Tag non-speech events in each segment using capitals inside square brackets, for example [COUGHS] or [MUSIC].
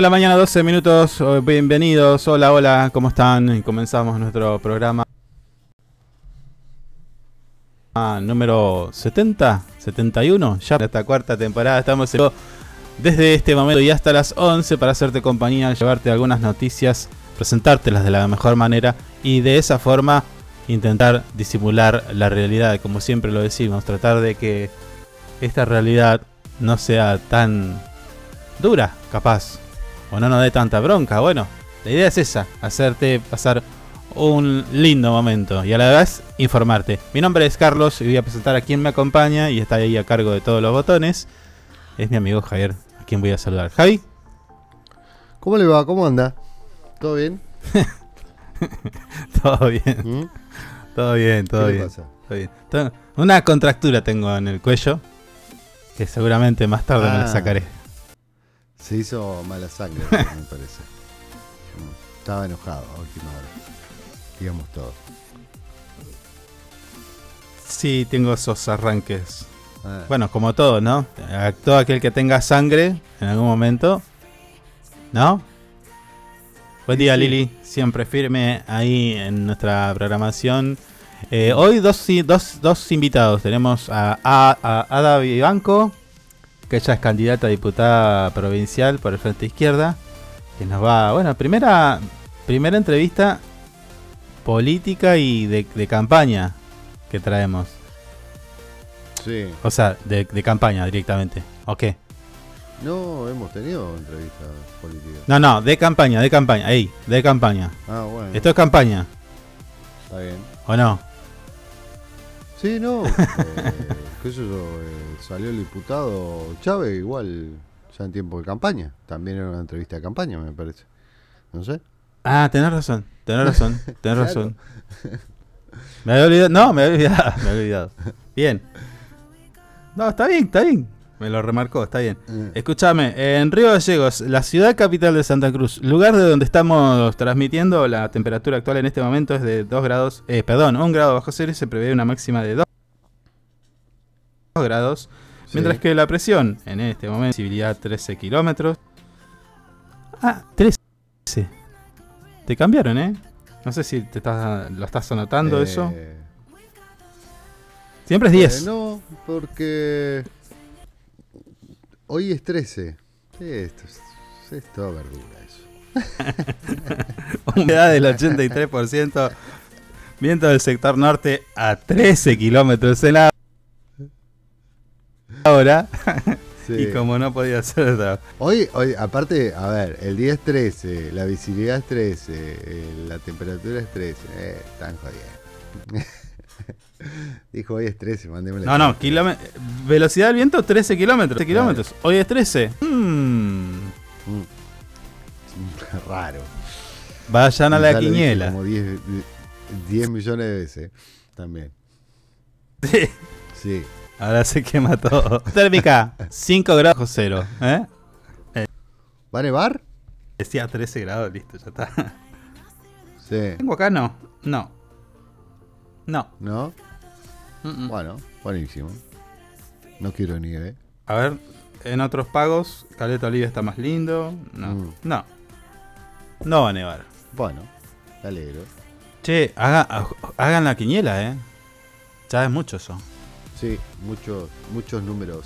9 de la mañana, 12 minutos. Oh, bienvenidos. Hola, hola, ¿cómo están? Comenzamos nuestro programa ah, número 70, 71. Ya esta cuarta temporada estamos desde este momento y hasta las 11 para hacerte compañía, llevarte algunas noticias, presentártelas de la mejor manera y de esa forma intentar disimular la realidad, como siempre lo decimos, tratar de que esta realidad no sea tan dura, capaz, o no nos dé tanta bronca. Bueno, la idea es esa, hacerte pasar un lindo momento y a la vez informarte. Mi nombre es Carlos y voy a presentar a quien me acompaña y está ahí a cargo de todos los botones. Es mi amigo Javier, a quien voy a saludar. Javi. ¿Cómo le va? ¿Cómo anda? ¿Todo bien? [LAUGHS] todo bien. ¿Mm? Todo bien, todo bien. Todo bien. Una contractura tengo en el cuello que seguramente más tarde me la ah. sacaré. Se hizo mala sangre, [LAUGHS] me parece. Estaba enojado a última hora. Digamos todo. Sí, tengo esos arranques. Ah. Bueno, como todo, ¿no? todo aquel que tenga sangre en algún momento. ¿No? Buen día, Lili. Siempre firme ahí en nuestra programación. Eh, hoy dos, dos, dos invitados. Tenemos a, a, a Ada Vivanco, que ella es candidata a diputada provincial por el Frente Izquierda, que nos va, bueno, primera, primera entrevista política y de, campaña que traemos. Sí. O sea, de, campaña directamente. ¿O qué? No, hemos tenido entrevistas políticas. No, no, de campaña, de campaña. Ahí, de campaña. Ah, bueno. Esto es campaña. Está bien. ¿O no? Sí, no. Eh, qué sé yo, eh, salió el diputado Chávez igual ya en tiempo de campaña. También era una entrevista de campaña, me parece. No sé. Ah, tenés razón, tenés razón, tenés [LAUGHS] razón. Me había olvidado, no, me había olvidado, me había olvidado. Bien. No, está bien, está bien. Me lo remarcó, está bien. Eh. Escúchame, en Río Gallegos, la ciudad capital de Santa Cruz, lugar de donde estamos transmitiendo, la temperatura actual en este momento es de 2 grados, eh, perdón, 1 grado bajo cero y se prevé una máxima de 2 grados. Mientras que la presión en este momento, visibilidad 13 kilómetros. Ah, 13. Te cambiaron, ¿eh? No sé si te estás, lo estás anotando eh, eso. Siempre es 10. no, porque Hoy es 13. esto es, toda verdura eso. [LAUGHS] Humedad del 83%. Viento del sector norte a 13 kilómetros en la hora. [LAUGHS] Y como no podía ser Hoy, hoy, aparte, a ver, el día es 13, la visibilidad es 13, eh, la temperatura es 13. Eh, están jodiendo. [LAUGHS] [LAUGHS] Dijo hoy es 13, mandémosle. No, no, velocidad del viento 13 kilómetros. kilómetros. Hoy es 13. Mm. Mm. [LAUGHS] Raro. Vayan a la quiniela. Como 10, 10, millones de veces también. Sí. Sí. Ahora se quema todo. [LAUGHS] Térmica, 5 grados 0. ¿eh? ¿Va a nevar? Decía 13 grados, listo, ya está. Sí. ¿Tengo acá? No. No. No. ¿No? Bueno, buenísimo. No quiero nieve. A ver, en otros pagos, Caleta Oliva está más lindo. No. Mm. No. No va a nevar. Bueno, me alegro. Che, hagan la quiniela, ¿eh? Ya es mucho eso. Sí, muchos, muchos números.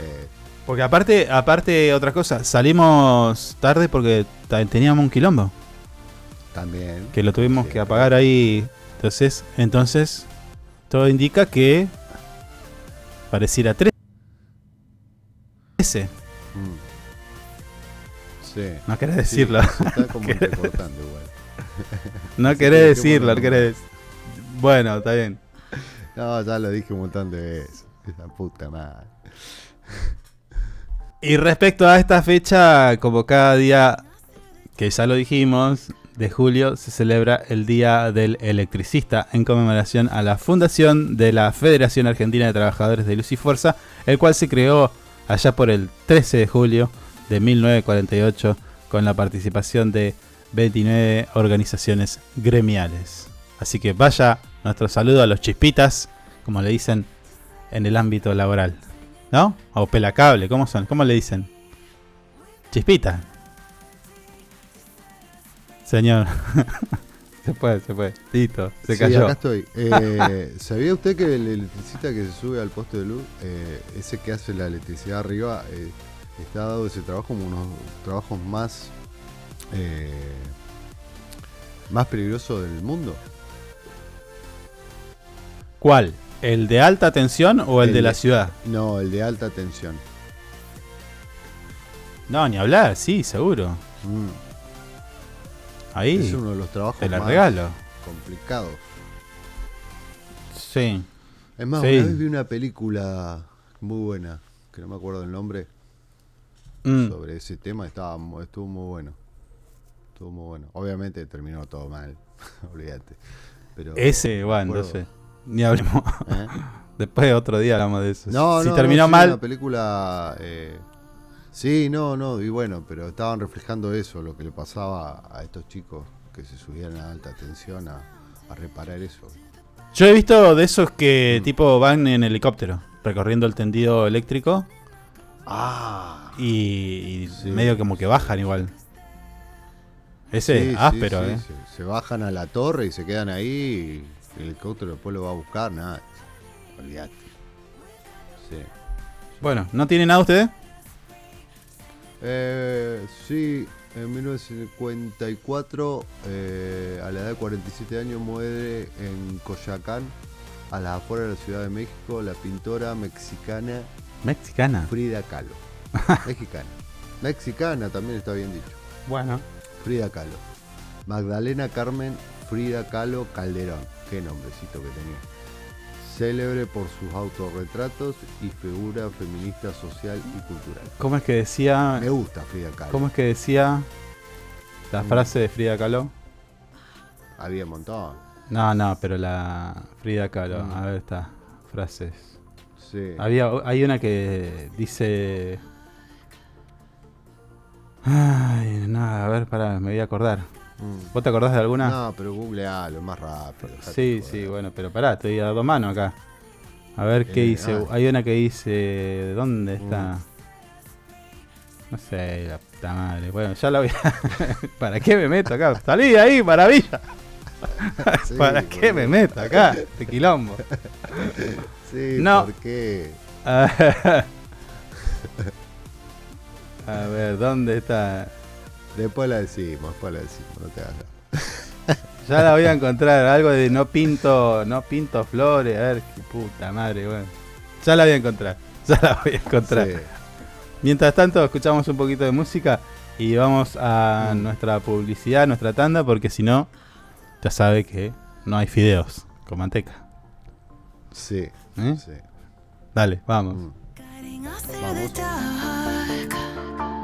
Eh, porque aparte, aparte otra cosa, salimos tarde porque teníamos un quilombo. También. Que lo tuvimos que apagar ahí. Entonces, entonces, todo indica que pareciera 13. Mm. Sí. No querés decirlo. [LAUGHS] no querés [LAUGHS] decirlo, no querés. Bueno, está bien. [LAUGHS] No, ya lo dije un montón de veces. Esa puta madre. Y respecto a esta fecha, como cada día que ya lo dijimos, de julio se celebra el Día del Electricista en conmemoración a la fundación de la Federación Argentina de Trabajadores de Luz y Fuerza, el cual se creó allá por el 13 de julio de 1948 con la participación de 29 organizaciones gremiales. Así que vaya nuestro saludo a los chispitas, como le dicen en el ámbito laboral. ¿No? O pelacable, ¿cómo son? ¿Cómo le dicen? Chispita. Señor. se puede, se puede. Listo, se Sí, cayó. acá estoy. Eh, [LAUGHS] ¿Sabía usted que el electricista que se sube al poste de luz, eh, ese que hace la electricidad arriba, eh, está dado ese trabajo como uno de los trabajos más, eh, más peligrosos del mundo? ¿Cuál? ¿El de alta tensión o el, El de la ciudad? No, el de alta tensión. No, ni hablar, sí, seguro. Mm, Ahí Es uno de los trabajos te la más regalo. complicados. Sí. Es más, Sí. una vez vi una película muy buena, que no me acuerdo el nombre, Mm. sobre ese tema, estaba, estuvo muy bueno. Estuvo muy bueno. Obviamente terminó todo mal, [LAUGHS] olvídate. Pero, Ese, bueno, acuerdo. entonces. Ni hablemos. ¿eh? [LAUGHS] Después otro día hablamos de eso. No, si no, terminó no, sí, mal, Una película. eh, sí, no, no, y bueno, pero estaban reflejando eso, lo que le pasaba a estos chicos que se subían a alta tensión a, a reparar eso. yo he visto de esos que Mm. tipo van en helicóptero, recorriendo el tendido eléctrico Ah, y, y Sí. medio como que bajan igual. Ese es áspero, eh. Se, se bajan a la torre y se quedan ahí. Y el helicóptero después lo va a buscar, nada. Olvídate. Sí. Bueno, ¿no tiene nada ustedes? Eh, sí, en 1954, eh, a la edad de 47 años, muere en Coyacán, a las afueras de la Ciudad de México, la pintora mexicana Mexicana. Frida Kahlo. [LAUGHS] Mexicana. Mexicana también está bien dicho. Bueno. Frida Kahlo. Magdalena Carmen Frida Kahlo Calderón. Qué nombrecito que tenía. Célebre por sus autorretratos y figura feminista social y cultural. ¿Cómo es que decía? Me gusta Frida Kahlo. ¿Cómo es que decía la Mm. frase de Frida Kahlo? Había un montón. No, no, pero la Frida Kahlo, Mm. a ver está, frases. Sí. Había, hay una que dice. Ay, nada, a ver, pará, me voy a acordar. Mm. ¿Vos te acordás de alguna? No, pero googlealo, más rápido. sí, sí, bueno, pero pará, estoy a dos manos acá. A ver qué Eh, dice. ah. Hay una que dice. ¿Dónde está? Mm. No sé, la puta madre. Bueno, ya la voy a. [LAUGHS] ¿Para qué me meto acá? Salí de ahí, maravilla. [LAUGHS] Sí, [LAUGHS] ¿Para qué me meto acá? Este quilombo. Sí, No. ¿por qué? A ver, ¿dónde está? Después la decimos, después la decimos, no te hagas. [LAUGHS] Ya la voy a encontrar. Algo de no pinto, no pinto flores. A ver, qué puta madre, bueno. Ya la voy a encontrar. [LAUGHS] Ya la voy a encontrar. Sí. Mientras tanto, escuchamos un poquito de música y vamos a Mm. nuestra publicidad, nuestra tanda, porque si no, ya sabe que no hay fideos con manteca. Sí, ¿eh? sí. Dale, vamos. Mm. Vamos.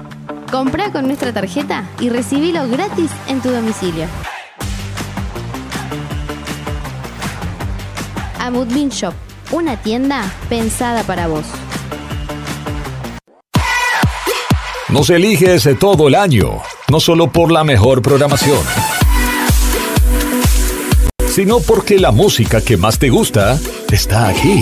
Comprá con nuestra tarjeta y recibilo gratis en tu domicilio. Amudbin Shop, una tienda pensada para vos. Nos eliges todo el año, no solo por la mejor programación, sino porque la música que más te gusta está aquí.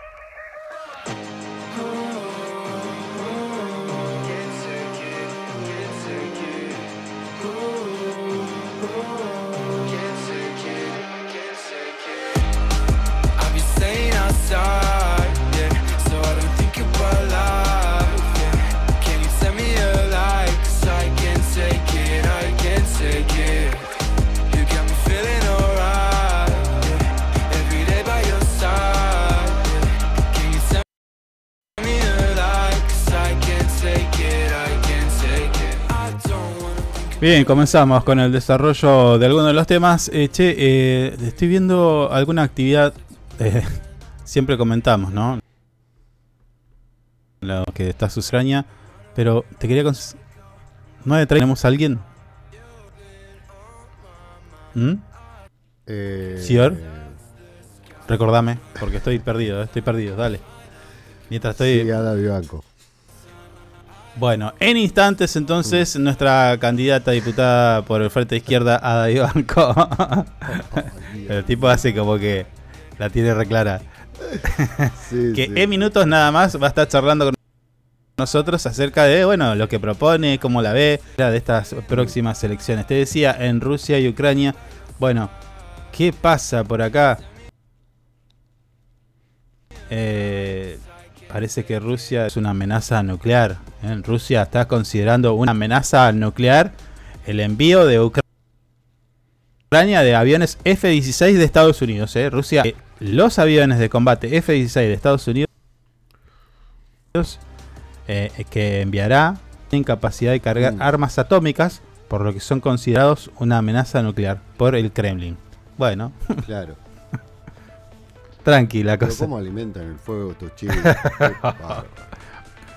Bien, comenzamos con el desarrollo de algunos de los temas. Eh, che, eh, estoy viendo alguna actividad. eh, [LAUGHS] siempre comentamos, ¿no? Lo que está sucediendo. Pero te quería. cons- ¿9.30 tenemos a alguien? ¿Mm? Eh, ¿Sior? Recordame, porque estoy perdido, estoy perdido, dale. Mientras estoy. Sí, Ada Vivanco. Bueno, en instantes entonces nuestra candidata diputada por el Frente Izquierda, Ada Ibanco. [LAUGHS] el tipo hace como que la tiene reclara. [LAUGHS] Sí, que sí. en minutos nada más va a estar charlando con nosotros acerca de bueno lo que propone, cómo la ve de estas próximas elecciones. Te decía en Rusia y Ucrania, bueno, ¿qué pasa por acá? Eh, parece que Rusia es una amenaza nuclear. ¿eh? Rusia está considerando una amenaza nuclear el envío de Ucrania de aviones F-16 de Estados Unidos. ¿eh? Rusia, eh, los aviones de combate F-16 de Estados Unidos que enviará tienen capacidad de cargar Mm. armas atómicas, por lo que son considerados una amenaza nuclear por el Kremlin. Bueno, Claro. [LAUGHS] tranquila Pero cosa. ¿Cómo alimentan el fuego estos chicos? [LAUGHS]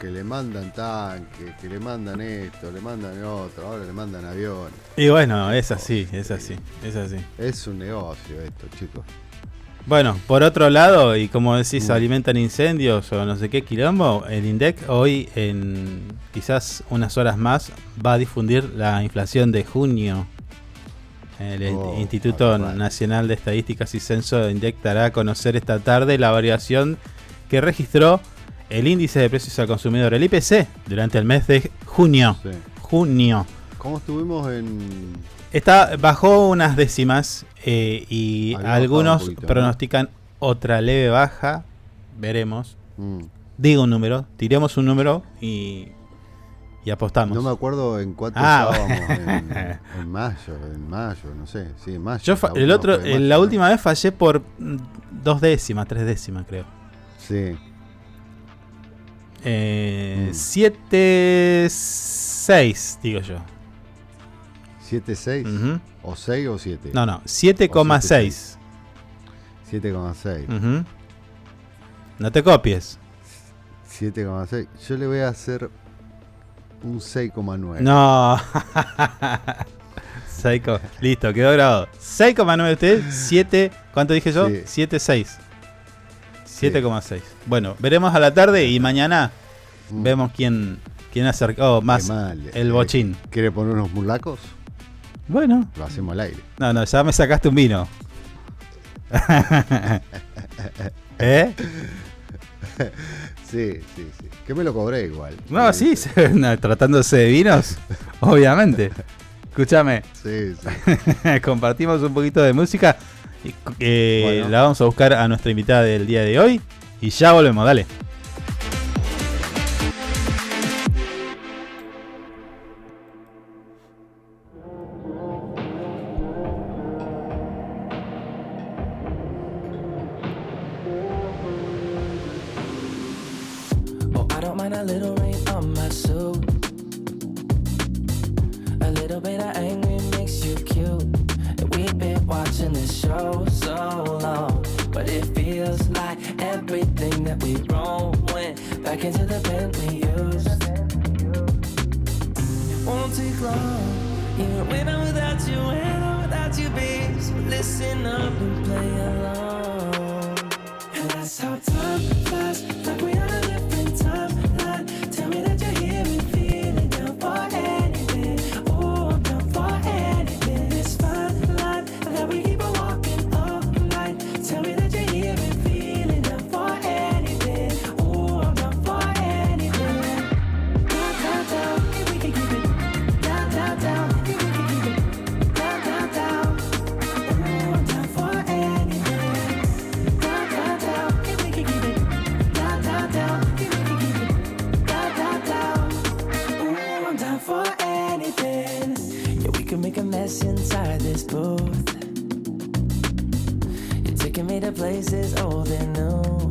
Que le mandan tanques, que le mandan esto, le mandan otro, ahora le mandan aviones. Y bueno, es así, es así, es así. Es un negocio esto, chicos. Bueno, por otro lado, y como decís, alimentan incendios o no sé qué quilombo, el INDEC hoy, en quizás unas horas más, va a difundir la inflación de junio. El Oh, Instituto. Nacional de Estadísticas y Censo INDEC dará a conocer esta tarde la variación que registró el índice de precios al consumidor, el IPC, durante el mes de junio. Sí. Junio. ¿Cómo estuvimos en. Está, bajó unas décimas eh, y Había algunos pronostican otra leve baja. Veremos. Mm. Digo un número, tiremos un número y, y apostamos. No me acuerdo en cuánto Ah, estábamos en, en [LAUGHS] mayo, en mayo, no sé. Sí, en mayo. Yo fa- La el última otro, eh, mayo, la ¿no? última vez fallé por mm, dos décimas, tres décimas creo. Sí. Eh, Mm. 7, 6, digo yo. ¿7, 6? Ujú. ¿O 6 o 7? No, no, 7,6. 7,6. Ujú. No te copies. 7,6. Yo le voy a hacer un 6,9. No. [LAUGHS] Seiko. Listo, quedó grabado. 6,9 usted, 7. ¿Cuánto dije yo? Sí. 7,6. 7,6. Bueno, veremos a la tarde y mañana Mm. vemos quién, quién acercó más mal. el Eh, bochín. ¿Quiere poner unos mulacos? Bueno, Lo hacemos al aire. no, no, ya me sacaste un vino. [LAUGHS] [LAUGHS] ¿Eh? Sí, sí, sí. Que me lo cobré igual. No, sí, no, tratándose de vinos, [LAUGHS] obviamente. Escúchame, Sí, sí. [LAUGHS] compartimos un poquito de música. eh, Bueno. La vamos a buscar a nuestra invitada del día de hoy. Y ya volvemos, dale. inside this booth. Taking me to places old and new.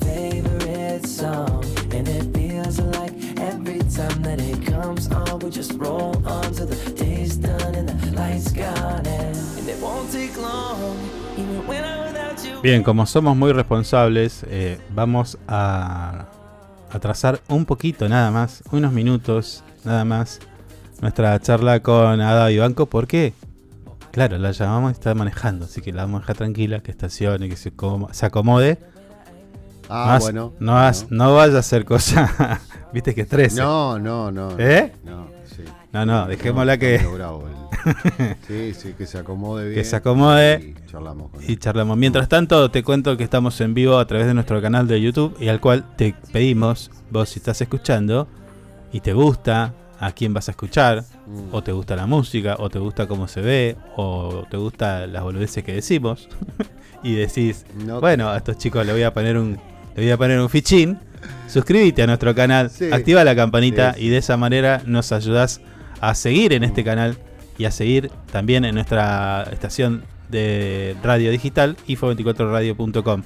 Favorite song. And it feels like every time that it comes just roll on till the day's done and the lights gone. And it won't take long. Bien, como somos muy responsables, eh, vamos a atrasar un poquito nada más, unos minutos nada más nuestra charla con Ada Vivanco. ¿Por qué? Claro, la llamamos y está manejando, así que la vamos a dejar tranquila, que estacione, que se, se acomode. Ah, No has- bueno. No, has- no vaya a hacer cosa. [LAUGHS] Viste que estresa. No, no, no. ¿Eh? No, sí. No, no, dejémosla que- bravo [LAUGHS] Sí, sí, que se acomode bien. que se acomode Y charlamos con y charlamos. Mientras tanto, te cuento que estamos en vivo a través de nuestro canal de YouTube y al cual te pedimos, vos si estás escuchando y te gusta a quién vas a escuchar, Mm. o te gusta la música, o te gusta cómo se ve, o te gusta las boludeces que decimos, [LAUGHS] y decís, No. bueno, a estos chicos le voy a poner un, le voy a poner un fichín, suscríbete a nuestro canal, Sí. activa la campanita Sí, y de esa manera nos ayudas a seguir en este canal y a seguir también en nuestra estación de radio digital, info24radio.com.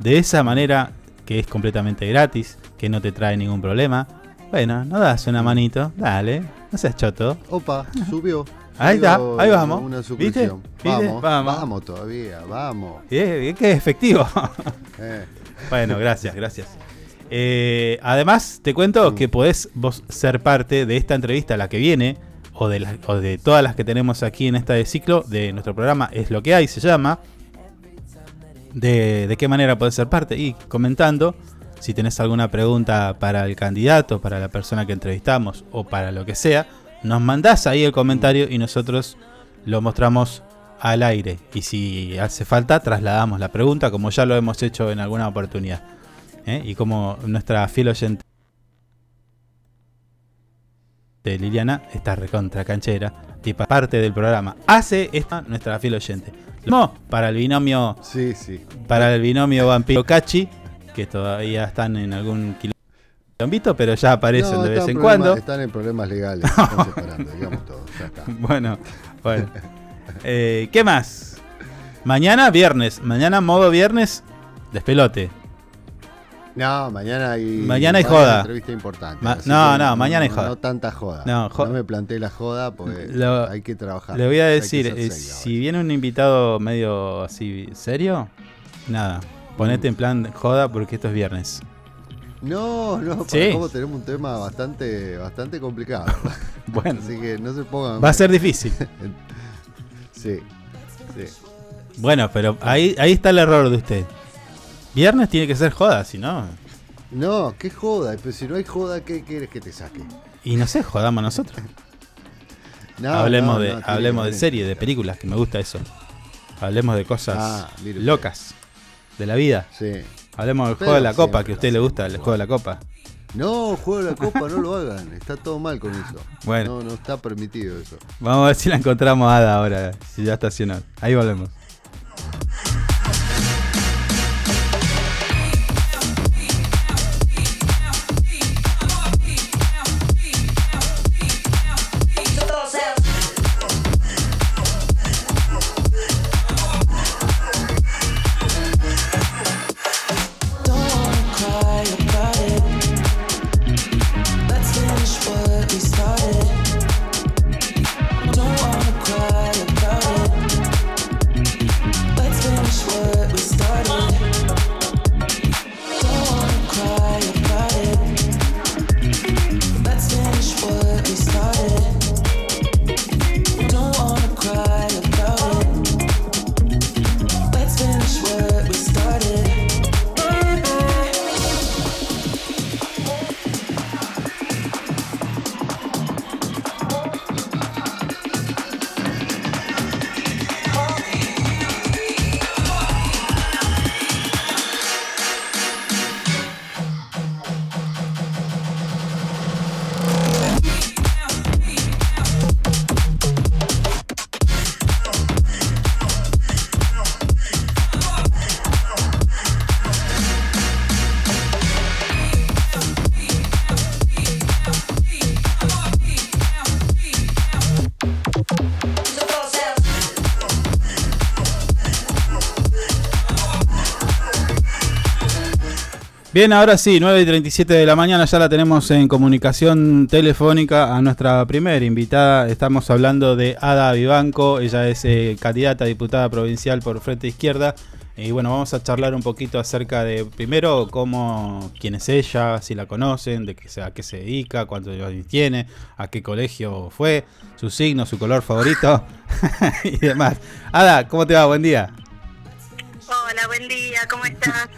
De esa manera, que es completamente gratis, que no te trae ningún problema. Bueno, no das una manito, dale, no seas choto. Opa, subió. Ahí está, ahí vamos. Una ¿Viste? Vamos, Vamos. vamos, todavía, vamos. Eh, qué efectivo. [LAUGHS] Eh. Bueno, gracias, gracias. Eh, además, te cuento que podés vos ser parte de esta entrevista, la que viene, o de, las- o de todas las que tenemos aquí en este ciclo de nuestro programa Es lo que hay, se llama. De, de qué manera podés ser parte y comentando si tenés alguna pregunta para el candidato, para la persona que entrevistamos o para lo que sea, nos mandás ahí el comentario y nosotros lo mostramos al aire. Y si hace falta, trasladamos la pregunta, como ya lo hemos hecho en alguna oportunidad. ¿eh? Y como nuestra fiel oyente de Liliana está recontra canchera, tipo parte del programa, hace esta nuestra fiel oyente. No, para el binomio. Sí, sí. Para el binomio Vampiro Cachi, que todavía están en algún quilombito, pero ya aparecen No, de vez en cuando. Están en problemas legales, están [LAUGHS] separando, digamos todo. Ya está. [LAUGHS] Bueno, bueno. Eh, ¿Qué más? Mañana viernes. Mañana modo viernes despelote. No, mañana hay. Mañana hay joda. Ma- así no, no, mañana hay joda. No tanta joda. No, jo- No me planteé la joda porque Lo- hay que trabajar. Le voy a decir, eh, si viene un invitado medio así serio, nada, ponete en plan joda porque esto es viernes. No, no, para Sí. cómo tenemos un tema bastante, bastante complicado. [LAUGHS] Bueno. Así que no se pongan. Va a ser difícil. [LAUGHS] sí, sí. Bueno, pero ahí, ahí está el error de usted. Viernes tiene que ser joda, si no. No, qué joda. Pero si no hay joda, ¿qué quieres que te saque? Y no sé, jodamos nosotros. [LAUGHS] No, hablemos no, de, no, hablemos de series, de películas, que me gusta eso. Hablemos de cosas Ah, locas de la vida. Sí. Hablemos del Pero juego de la copa, que a usted le gusta, el juego de la copa. No, juego de la copa, no lo hagan. Está todo mal con eso. Bueno. No, no está permitido eso. Vamos a ver si la encontramos Ada ahora, si ya estacionó. Ahí volvemos. Bien, ahora sí, 9 y 37 de la mañana ya la tenemos en comunicación telefónica a nuestra primera invitada. Estamos hablando de Ada Vivanco, ella es eh, candidata a diputada provincial por Frente Izquierda. Y bueno, vamos a charlar un poquito acerca de, primero, cómo, quién es ella, si la conocen, de qué, a qué se dedica, cuántos años tiene, a qué colegio fue, su signo, su color favorito [LAUGHS] y demás. Ada, ¿cómo te va? Buen día. Hola, buen día, ¿cómo estás?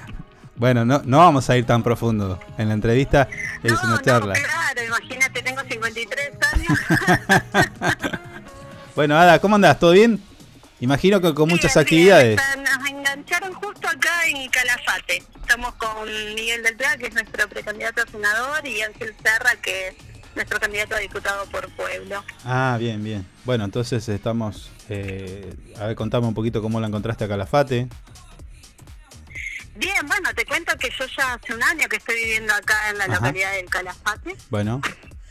Bueno, no, no vamos a ir tan profundo. En la entrevista es una charla. Claro, imagínate, tengo 53 años. [LAUGHS] Bueno, Ada, ¿cómo andás? ¿Todo bien? Imagino que con muchas actividades. Nos engancharon justo acá en Calafate. Estamos con Miguel del Pla, que es nuestro precandidato a senador, y Ángel Serra, que es nuestro candidato a diputado por pueblo. Ah, bien, bien. Bueno, entonces estamos... eh, a ver, contame un poquito cómo la encontraste a Calafate. Bien, bueno, te cuento que yo ya hace un año que estoy viviendo acá en la Ajá. localidad del Calafate. Bueno,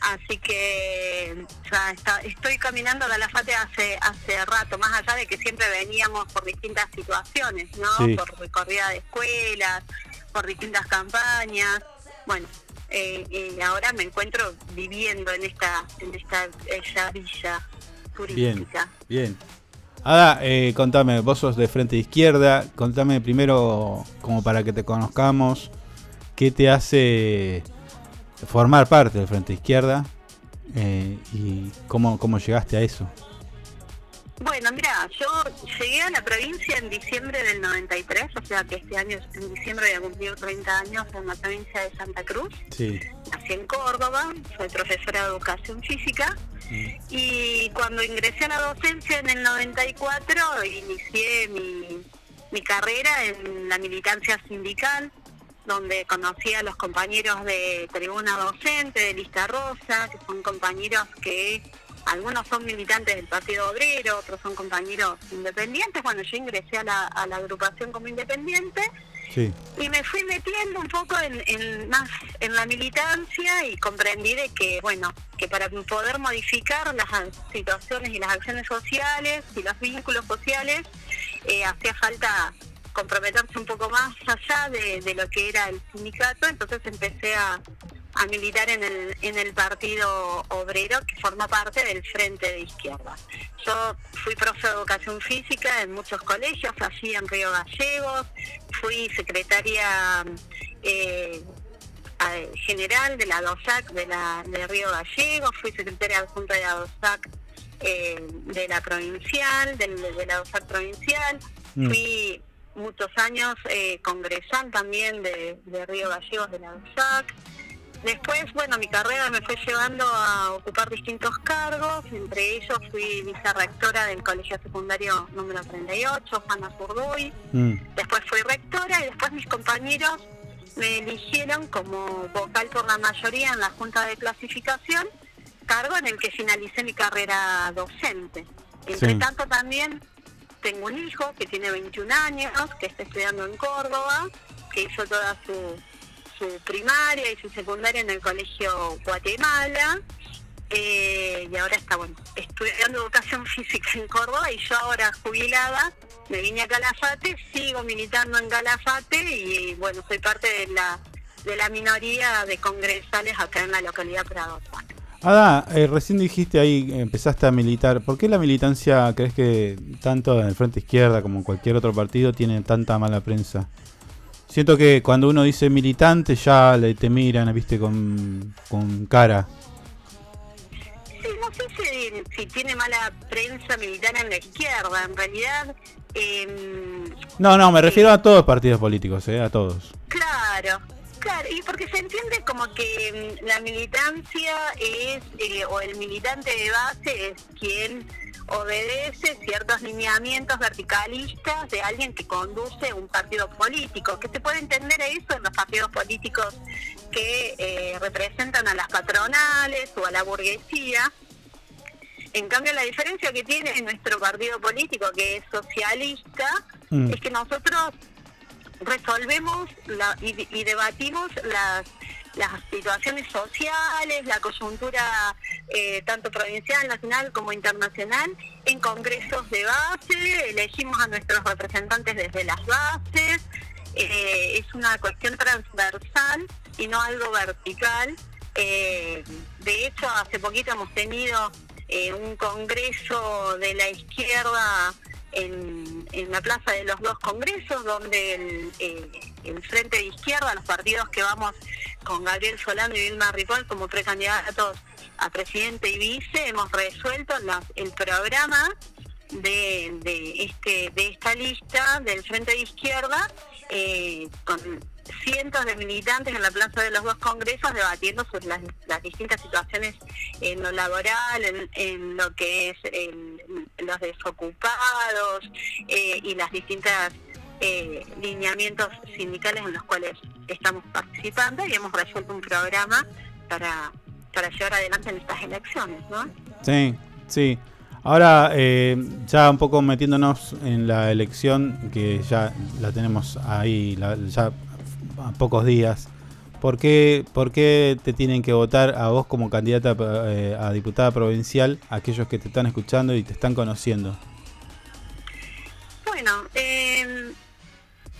Así que ya está, estoy caminando a Calafate hace hace rato, más allá de que siempre veníamos por distintas situaciones, ¿no? Sí. Por recorrida de escuelas, por distintas campañas. Bueno, eh, y ahora me encuentro viviendo en esta en esta ella villa bien, turística. bien. Ada, eh, contame, vos sos de Frente Izquierda. Contame primero, como para que te conozcamos, qué te hace formar parte del Frente Izquierda eh, y cómo, cómo llegaste a eso. Bueno, mira, yo llegué a la provincia en diciembre del 93, o sea que este año, en diciembre, voy a cumplir 30 años en la provincia de Santa Cruz. Sí. Nací en Córdoba, soy profesora de educación física y cuando ingresé a la docencia en el 94 inicié mi, mi carrera en la militancia sindical, donde conocí a los compañeros de tribuna docente, de lista rosa, que son compañeros que algunos son militantes del Partido Obrero, otros son compañeros independientes. Bueno, yo ingresé a la, a la agrupación como independiente Sí. y me fui metiendo un poco en, en más en la militancia y comprendí de que bueno que para poder modificar las situaciones y las acciones sociales y los vínculos sociales eh, hacía falta comprometerse un poco más allá de, de lo que era el sindicato entonces empecé a, a militar en el en el partido obrero que forma parte del frente de izquierda yo fui profe de educación física en muchos colegios allí en Río Gallegos fui secretaria eh, general de la DOSAC de, la, de Río Gallegos, fui secretaria adjunta de la DOSAC eh, de la provincial, del- de, la DOSAC provincial, Mm. fui muchos años eh, congresal también de, de Río Gallegos de la DOSAC. Después, bueno, mi carrera me fue llevando a ocupar distintos cargos, entre ellos fui vicerrectora del Colegio Secundario número 38, Juana Zurduy, después fui rectora y después mis compañeros me eligieron como vocal por la mayoría en la Junta de Clasificación, cargo en el que finalicé mi carrera docente. Entre Sí. tanto también tengo un hijo que tiene 21 años, que está estudiando en Córdoba, que hizo toda su, su primaria y su secundaria en el Colegio Guatemala. eh, y ahora está bueno estudiando educación [LAUGHS] física en Córdoba y yo ahora jubilada me vine a Calafate, sigo militando en Calafate y bueno, soy parte de la de la minoría de congresales acá en la localidad Prado. Ada, eh, recién dijiste ahí, empezaste a militar. ¿Por qué la militancia, crees que tanto en el Frente Izquierda como en cualquier otro partido tiene tanta mala prensa? Siento que cuando uno dice militante ya le te miran, viste, con, con cara. Sí, no sé si, si tiene mala prensa militar en la izquierda, en realidad... em, No, no, me refiero a todos los partidos políticos, eh, a todos. Claro, claro, y porque se entiende como que mm, la militancia es, eh, o el militante de base es quien obedece ciertos lineamientos verticalistas de alguien que conduce un partido político, que se puede entender eso en los partidos políticos que eh, representan a las patronales o a la burguesía. En cambio, la diferencia que tiene nuestro partido político, que es socialista, Mm. es que nosotros resolvemos y, debatimos las, situaciones sociales, la coyuntura eh, tanto provincial, nacional como internacional en congresos de base, elegimos a nuestros representantes desde las bases eh, es una cuestión transversal y no algo vertical. Eh, de hecho, hace poquito hemos tenido un congreso de la izquierda en, la Plaza de los Dos Congresos, donde el, eh, el Frente de Izquierda, los partidos que vamos con Gabriel Solano y Vilma Ripoll como precandidatos a presidente y vice, hemos resuelto el programa de, este de esta lista del Frente de Izquierda eh, con cientos de militantes en la Plaza de los dos congresos debatiendo sobre las, las distintas situaciones en lo laboral, en, en lo que es el- los desocupados eh, y las distintas eh, lineamientos sindicales en los cuales estamos participando y hemos resuelto un programa para, para llevar adelante en estas elecciones, ¿no? Sí, sí. Ahora, eh, ya un poco metiéndonos en la elección, que ya la tenemos ahí, la- ya a pocos días. ¿Por qué, ¿Por qué te tienen que votar a vos como candidata eh, a diputada provincial, aquellos que te están escuchando y te están conociendo? Bueno, eh,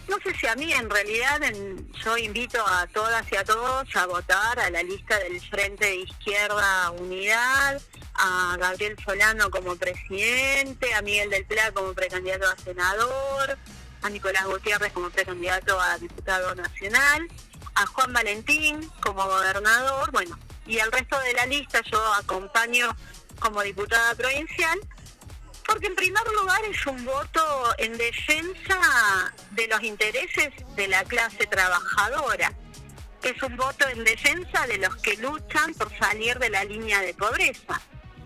no sé si a mí en realidad en- yo invito a todas y a todos a votar a la lista del Frente de Izquierda Unidad, a Gabriel Solano como presidente, a Miguel del Pla como precandidato a senador, a Nicolás Gutiérrez como precandidato a diputado nacional, a Juan Valentín como gobernador, bueno, y al resto de la lista yo acompaño como diputada provincial porque en primer lugar es un voto en defensa de los intereses de la clase trabajadora. Es un voto en defensa de los que luchan por salir de la línea de pobreza.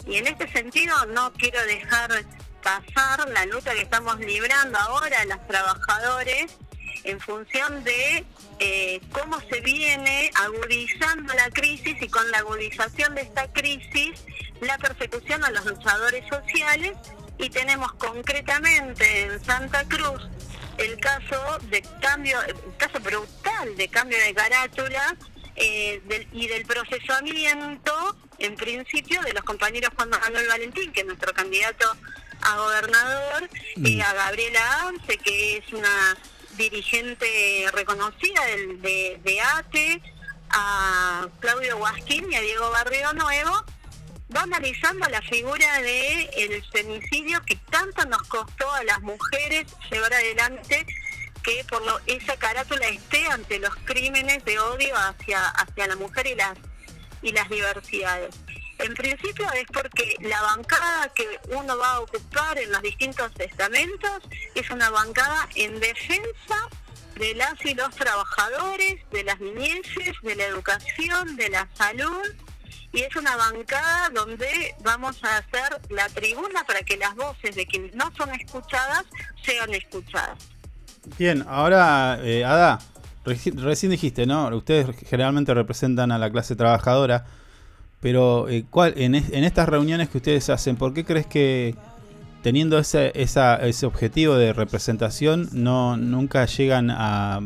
Y en este sentido no quiero dejar pasar la lucha que estamos librando ahora los trabajadores en función de eh, cómo se viene agudizando la crisis y con la agudización de esta crisis la persecución a los luchadores sociales y tenemos concretamente en Santa Cruz el caso de cambio, el caso brutal de cambio de carátula eh, del- y del procesamiento, en principio, de los compañeros Juan Manuel Valentín, que es nuestro candidato a gobernador, y a Gabriela Arce, que es una dirigente reconocida del, de, ATE, a Claudio Guasquín y a Diego Barrio Nuevo, va analizando la figura de el femicidio que tanto nos costó a las mujeres llevar adelante que por lo, esa carátula esté ante los crímenes de odio hacia hacia la mujer y las y las diversidades. En principio es porque la bancada que uno va a ocupar en los distintos estamentos es una bancada en defensa de las y los trabajadores, de las niñeces, de la educación, de la salud, y es una bancada donde vamos a hacer la tribuna para que las voces de quienes no son escuchadas sean escuchadas. Bien, ahora, eh, Ada, reci- recién dijiste, ¿no? Ustedes generalmente representan a la clase trabajadora, pero eh, ¿cuál, en, es- en estas reuniones que ustedes hacen, ¿por qué crees que teniendo ese, esa, ese objetivo de representación no nunca llegan a,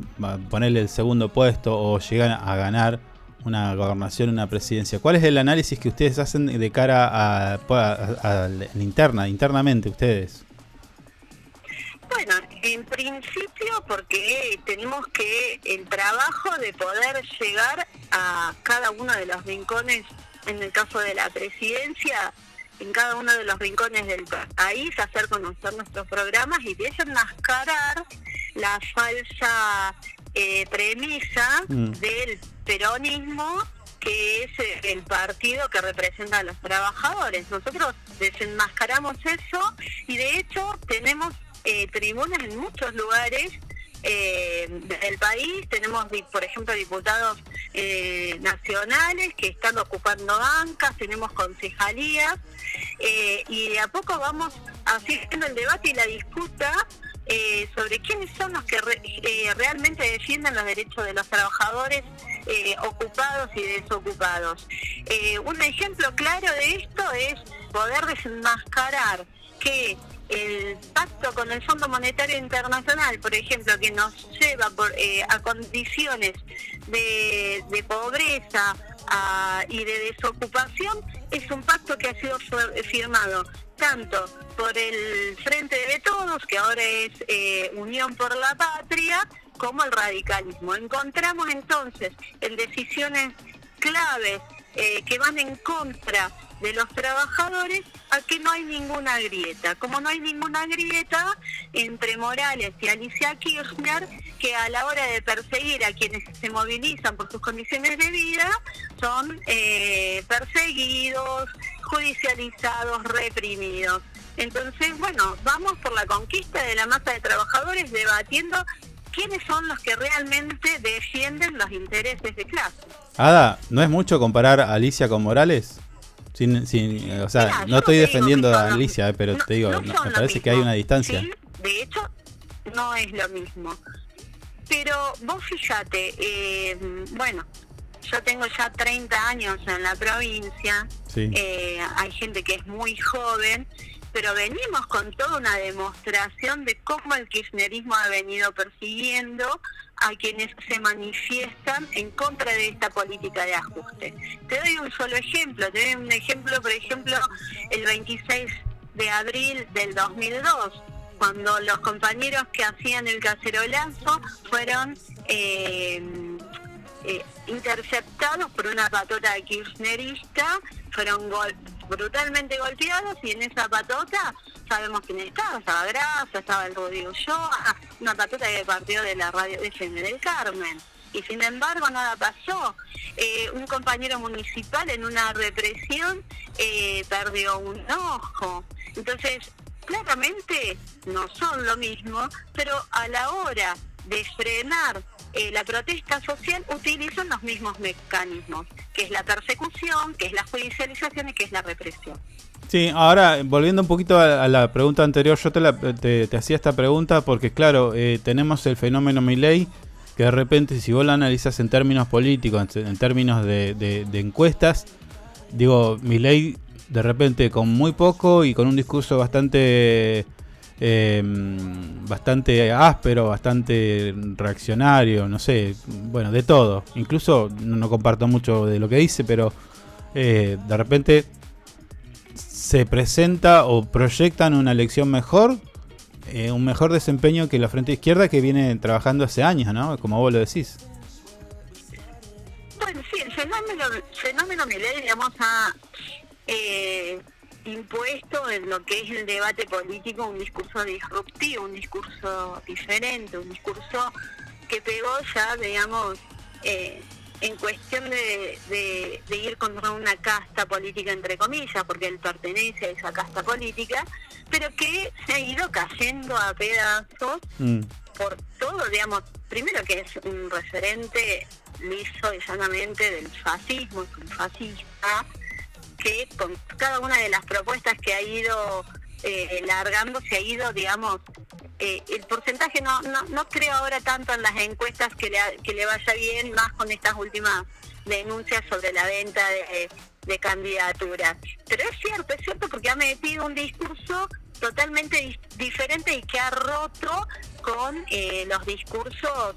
ponerle el segundo puesto o llegan a ganar una gobernación, una presidencia? ¿Cuál es el análisis que ustedes hacen de cara a- a la interna, internamente ustedes? Bueno, en principio porque tenemos que el trabajo de poder llegar a cada uno de los rincones, en el caso de la presidencia, en cada uno de los rincones del país, hacer conocer nuestros programas y desenmascarar la falsa eh, premisa Mm. del peronismo que es eh, el partido que representa a los trabajadores. Nosotros desenmascaramos eso y de hecho tenemos eh, tribunas en muchos lugares eh, del país. Tenemos, por ejemplo, diputados eh, nacionales que están ocupando bancas, tenemos concejalías eh, y de a poco vamos haciendo el debate y la disputa eh, sobre quiénes son los que re- realmente defienden los derechos de los trabajadores ocupados y desocupados. Un ejemplo claro de esto es poder desenmascarar que el pacto con el Fondo Monetario Internacional, por ejemplo, que nos lleva eh, a condiciones de, pobreza y de desocupación, es un pacto que ha sido fir- firmado tanto por el Frente de Todos, que ahora es eh, Unión por la Patria, como el radicalismo. Encontramos entonces en decisiones claves eh, que van en contra de los trabajadores a que no hay ninguna grieta. Como no hay ninguna grieta entre Morales y Alicia Kirchner, que a la hora de perseguir a quienes se movilizan por sus condiciones de vida, son eh, perseguidos, judicializados, reprimidos. Entonces, bueno, vamos por la conquista de la masa de trabajadores debatiendo quiénes son los que realmente defienden los intereses de clase. Ada, ¿no es mucho comparar a Alicia con Morales? Sin, sin, eh, o sea, Mira, no estoy defendiendo a Alicia, eh, pero no- te digo, no son me parece que hay una distancia. Sí, de hecho, no es lo mismo. Pero vos fíjate, eh, bueno, yo tengo ya 30 años en la provincia, Sí. eh, hay gente que es muy joven, pero venimos con toda una demostración de cómo el kirchnerismo ha venido persiguiendo a quienes se manifiestan en contra de esta política de ajuste. Te doy un solo ejemplo, te doy un ejemplo, por ejemplo, el 26 de abril del 2002, cuando los compañeros que hacían el cacerolazo fueron eh, eh, interceptados por una patota kirchnerista, fueron gol- brutalmente golpeados y en esa patota sabemos quién estaba, estaba Grasa, estaba el Rodrigo Ulloa, una patota que partió de la radio FM del Carmen. Y sin embargo nada pasó. Eh, un compañero municipal en una represión eh, perdió un ojo. Entonces, claramente no son lo mismo, pero a la hora de frenar eh, la protesta social utilizan los mismos mecanismos, que es la persecución, que es la judicialización y que es la represión. Sí, ahora volviendo un poquito a, la pregunta anterior, yo te, la- te- hacía esta pregunta porque claro, eh, tenemos el fenómeno Milley, que de repente si vos lo analizas en términos políticos, en, términos de encuestas, digo, Milley de repente con muy poco y con un discurso bastante eh, bastante áspero, bastante reaccionario, no sé, bueno, de todo. Incluso no, no comparto mucho de lo que dice, pero eh, de repente se presenta o proyectan una elección mejor, eh, un mejor desempeño que la Frente Izquierda que viene trabajando hace años, ¿no? Como vos lo decís. Bueno, sí, el fenómeno, fenómeno Milei, digamos, ha eh, impuesto en lo que es el debate político un discurso disruptivo, un discurso diferente, un discurso que pegó ya, digamos, eh, en cuestión de, de- de ir contra una casta política, entre comillas, porque él pertenece a esa casta política, pero que se ha ido cayendo a pedazos Mm. por todo, digamos, primero que es un referente liso y llanamente del fascismo, es un fascista, que con cada una de las propuestas que ha ido eh, largando se ha ido, digamos, eh, el porcentaje no, no no creo ahora tanto en las encuestas que le, que le vaya bien, más con estas últimas denuncias sobre la venta de, de candidaturas. Pero es cierto, es cierto porque ha metido un discurso totalmente diferente y que ha roto con eh, los discursos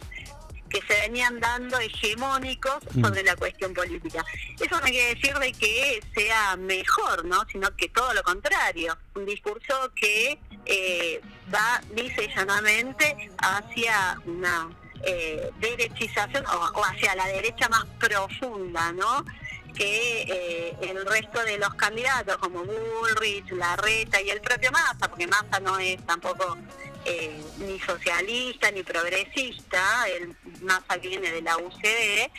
que se venían dando hegemónicos Mm. sobre la cuestión política. Eso no quiere decir de que sea mejor, ¿no? Sino que todo lo contrario, un discurso que eh, va dice llanamente hacia una eh, derechización o, o hacia la derecha más profunda, ¿no? que eh, el resto de los candidatos como Bullrich, Larreta y el propio Massa, porque Massa no es tampoco eh, ni socialista ni progresista, el Massa viene de la UCD,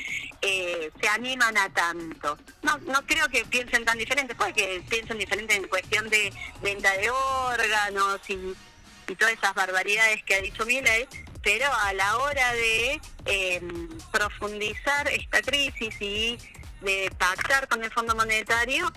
eh, se animan a tanto. No, no creo que piensen tan diferente, puede que piensen diferente en cuestión de venta de órganos y, y todas esas barbaridades que ha dicho Milei, pero a la hora de eh, profundizar esta crisis y de pactar con el Fondo Monetario,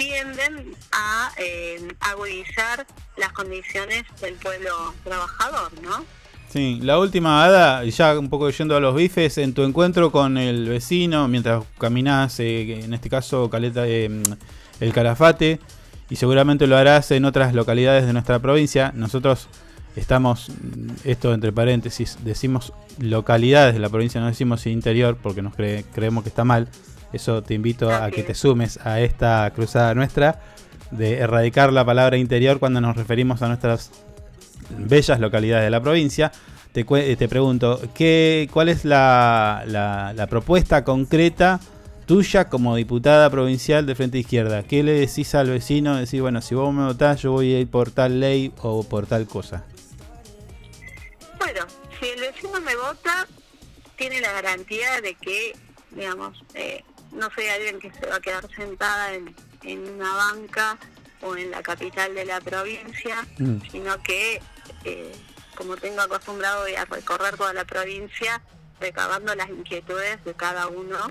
tienden a eh, agudizar las condiciones del pueblo trabajador, ¿no? Sí, la última, Ada, ya un poco yendo a los bifes, en tu encuentro con el vecino, mientras caminás, eh, en este caso Caleta, eh, el Calafate, y seguramente lo harás en otras localidades de nuestra provincia, nosotros estamos, esto entre paréntesis, decimos localidades de la provincia, no decimos interior, porque nos cre- creemos que está mal, eso te invito a que te sumes a esta cruzada nuestra de erradicar la palabra interior cuando nos referimos a nuestras bellas localidades de la provincia. te, eh, te pregunto, ¿qué, ¿cuál es la, la- la propuesta concreta tuya como diputada provincial de Frente Izquierda? ¿Qué le decís al vecino? Decís, bueno, si vos me votás, yo voy a ir por tal ley o por tal cosa. Bueno, si el vecino me vota, tiene la garantía de que, digamos, eh, no soy alguien que se va a quedar sentada en, en una banca o en la capital de la provincia, Mm. sino que, eh, como tengo acostumbrado, voy a recorrer toda la provincia recabando las inquietudes de cada uno,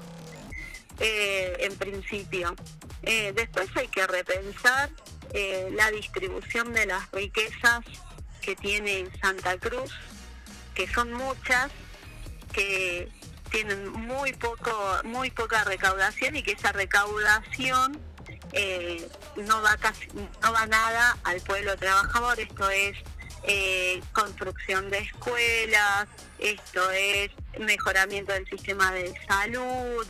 eh, en principio. Eh, después hay que repensar la distribución de las riquezas que tiene Santa Cruz, que son muchas, que tienen muy poco, muy poca recaudación y que esa recaudación eh, no va casi, no va nada al pueblo trabajador. Esto es eh, construcción de escuelas, esto es mejoramiento del sistema de salud,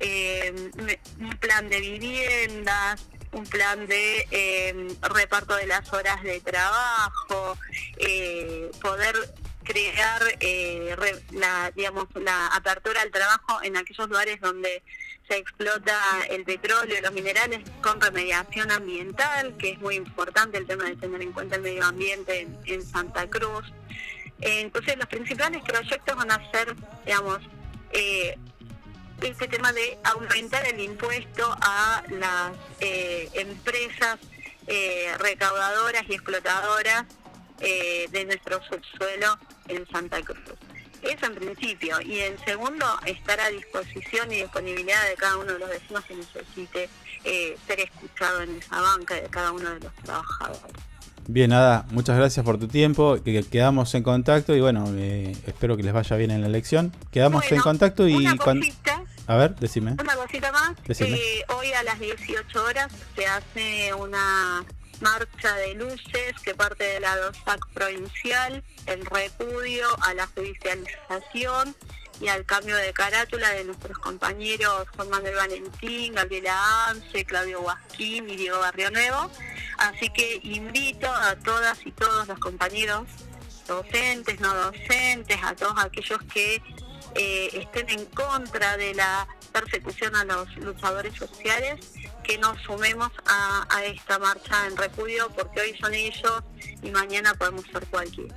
eh, un plan de viviendas, un plan de reparto de las horas de trabajo, poder crear eh, re- la digamos la apertura al trabajo en aquellos lugares donde se explota el petróleo y los minerales con remediación ambiental, que es muy importante el tema de tener en cuenta el medio ambiente en, Santa Cruz. Eh, entonces los principales proyectos van a ser, digamos, eh, este tema de aumentar el impuesto a las eh, empresas eh, recaudadoras y explotadoras eh, de nuestro subsuelo en Santa Cruz. Eso en principio. Y en segundo, estar a disposición y disponibilidad de cada uno de los vecinos que necesite eh, ser escuchado en esa banca de cada uno de los trabajadores. Bien, Ada, muchas gracias por tu tiempo. Que que quedamos en contacto y bueno, eh, espero que les vaya bien en la elección. Quedamos en contacto y una cosita. A ver, decime. Una cosita más, eh, hoy a las 18 horas se hace una marcha de luces que parte de la DOSAC provincial en repudio a la judicialización y al cambio de carátula de nuestros compañeros Juan Manuel Valentín, Gabriela Anse, Claudio Guasquín y Diego Barrio Nuevo. Así que invito a todas y todos los compañeros docentes, no docentes, a todos aquellos que eh, estén en contra de la persecución a los luchadores sociales, que nos sumemos a, a esta marcha en repudio, porque hoy son ellos y mañana podemos ser cualquiera.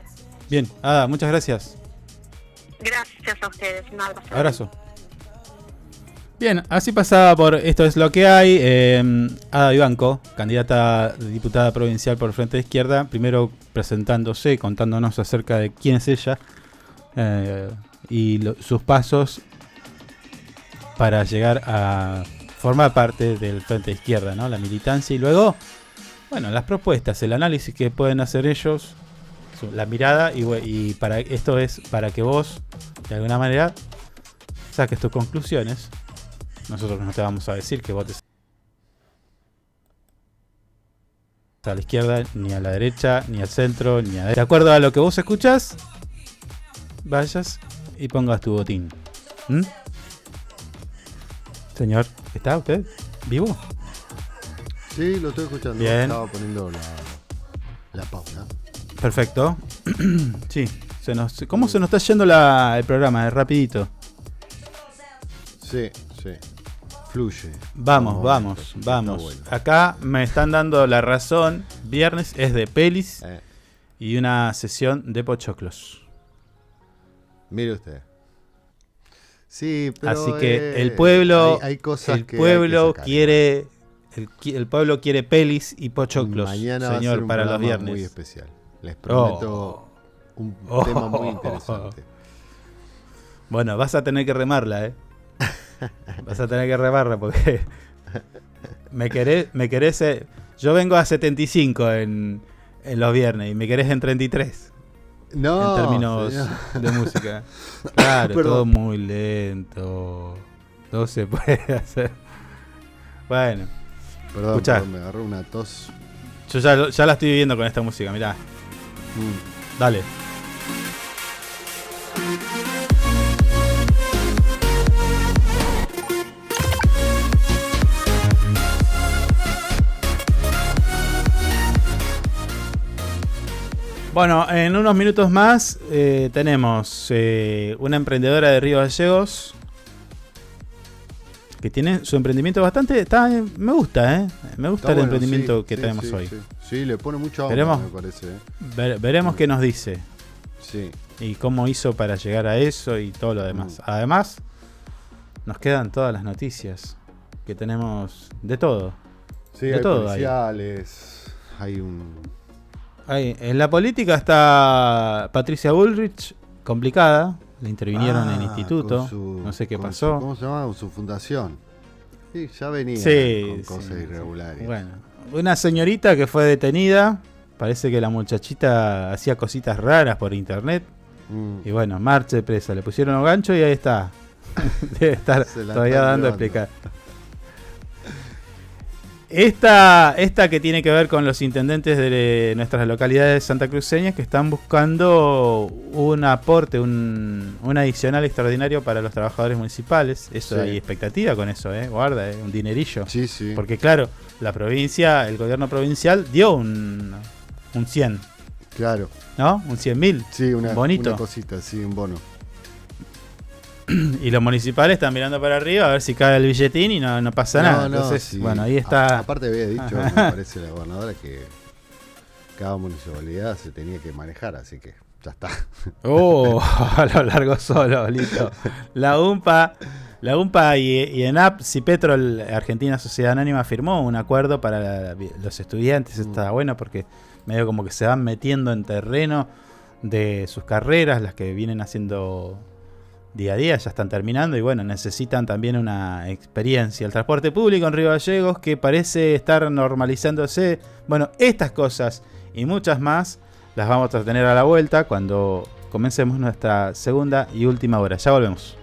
Bien, Ada, muchas gracias. Gracias a ustedes, un abrazo. Abrazo. Bien, así pasaba por Esto es lo que hay. eh, Ada Vivanco, candidata diputada provincial por Frente de Izquierda, primero presentándose, contándonos acerca de quién es ella eh, y lo- sus pasos para llegar a formar parte del Frente Izquierda, ¿no? La militancia y luego, bueno, las propuestas, el análisis que pueden hacer ellos, la mirada y, y para esto es para que vos, de alguna manera, saques tus conclusiones. Nosotros no te vamos a decir que votes a la izquierda, ni a la derecha, ni al centro, ni a... De acuerdo a lo que vos escuchás, vayas y pongas tu botín. ¿Mm? Señor, ¿está usted vivo? Sí, lo estoy escuchando. Bien. Estaba poniendo la, la pausa. Perfecto. [CLEARS THROAT] sí, se nos, ¿cómo se nos está yendo la- el programa? Rapidito. Sí, sí. Fluye. Vamos, vamos, vamos. bueno. Acá me están dando la razón. Viernes es de pelis Eh. y una sesión de pochoclos. Mire usted. Sí, pero. Así que eh, el pueblo, Hay, hay cosas el que hay pueblo que sacar. quiere, el, pueblo quiere pelis y pochoclos, Mañana va a señor, ser un para los viernes. muy especial. Les prometo Oh. un Oh. tema muy interesante. Bueno, vas a tener que remarla, ¿eh? Vas a tener que remarla porque me querés, me querés, eh, yo vengo a 75 en, en los viernes y me querés en 33. No, en términos señor. de música. [LAUGHS] Claro, Perdón. todo muy lento. Todo se puede [LAUGHS] hacer. Bueno, Perdón, escuchá, perdón, me agarró una tos. yo ya, ya la estoy viviendo con esta música, mirá. Mm. Dale. Bueno, en unos minutos más eh, tenemos eh, una emprendedora de Río Gallegos que tiene su emprendimiento bastante. Está, me gusta, ¿eh? Me gusta Está el bueno, emprendimiento sí, que sí, tenemos sí, hoy. Sí, le pone mucha onda, Veremos. me parece. ¿eh? Ver- veremos qué nos dice. Sí. Y cómo hizo para llegar a eso y todo lo demás. Además, nos quedan todas las noticias que tenemos de todo. Sí, de hay todo hay un... Ahí, en la política está Patricia Bullrich, complicada. Le intervinieron en el Ah, instituto. su- no sé qué pasó. su- ¿Cómo se llama? Su fundación. Sí, ya venía Sí, con cosas sí. irregulares. Bueno, una señorita que fue detenida. Parece que la muchachita hacía cositas raras por internet. Mm. Y bueno, marche presa. Le pusieron un gancho y ahí está. [LAUGHS] [LAUGHS] Debe estar todavía dando a explicar. Esta, esta que tiene que ver con los intendentes de nuestras localidades santacruceñas que están buscando un aporte, un, un adicional extraordinario para los trabajadores municipales. Eso Sí. hay expectativa con eso, ¿eh? Guarda, ¿eh? un dinerillo. Sí, sí. Porque claro, la provincia, el gobierno provincial dio un, un 100, Claro. ¿no? Un 100 mil. Sí, una, bonito. una cosita, sí, un bono. [CLEARS THROAT] Y los municipales están mirando para arriba a ver si cae el billetín y no, no pasa nada. Entonces, sí. bueno, ahí está. A- aparte había dicho, me parece la gobernadora, que cada municipalidad se tenía que manejar, así que ya está. Oh, [LAUGHS] a lo largo solo, listo. La UMPA, la UMPA y, y ENAP, Cipetrol, Argentina Sociedad Anónima, firmó un acuerdo para la- los estudiantes. Está bueno porque medio como que se van metiendo en terreno de sus carreras, las que vienen haciendo día a día, ya están terminando y bueno, necesitan también una experiencia. El transporte público en Río Gallegos que parece estar normalizándose. Bueno, estas cosas y muchas más las vamos a tener a la vuelta cuando comencemos nuestra segunda y última hora. Ya volvemos.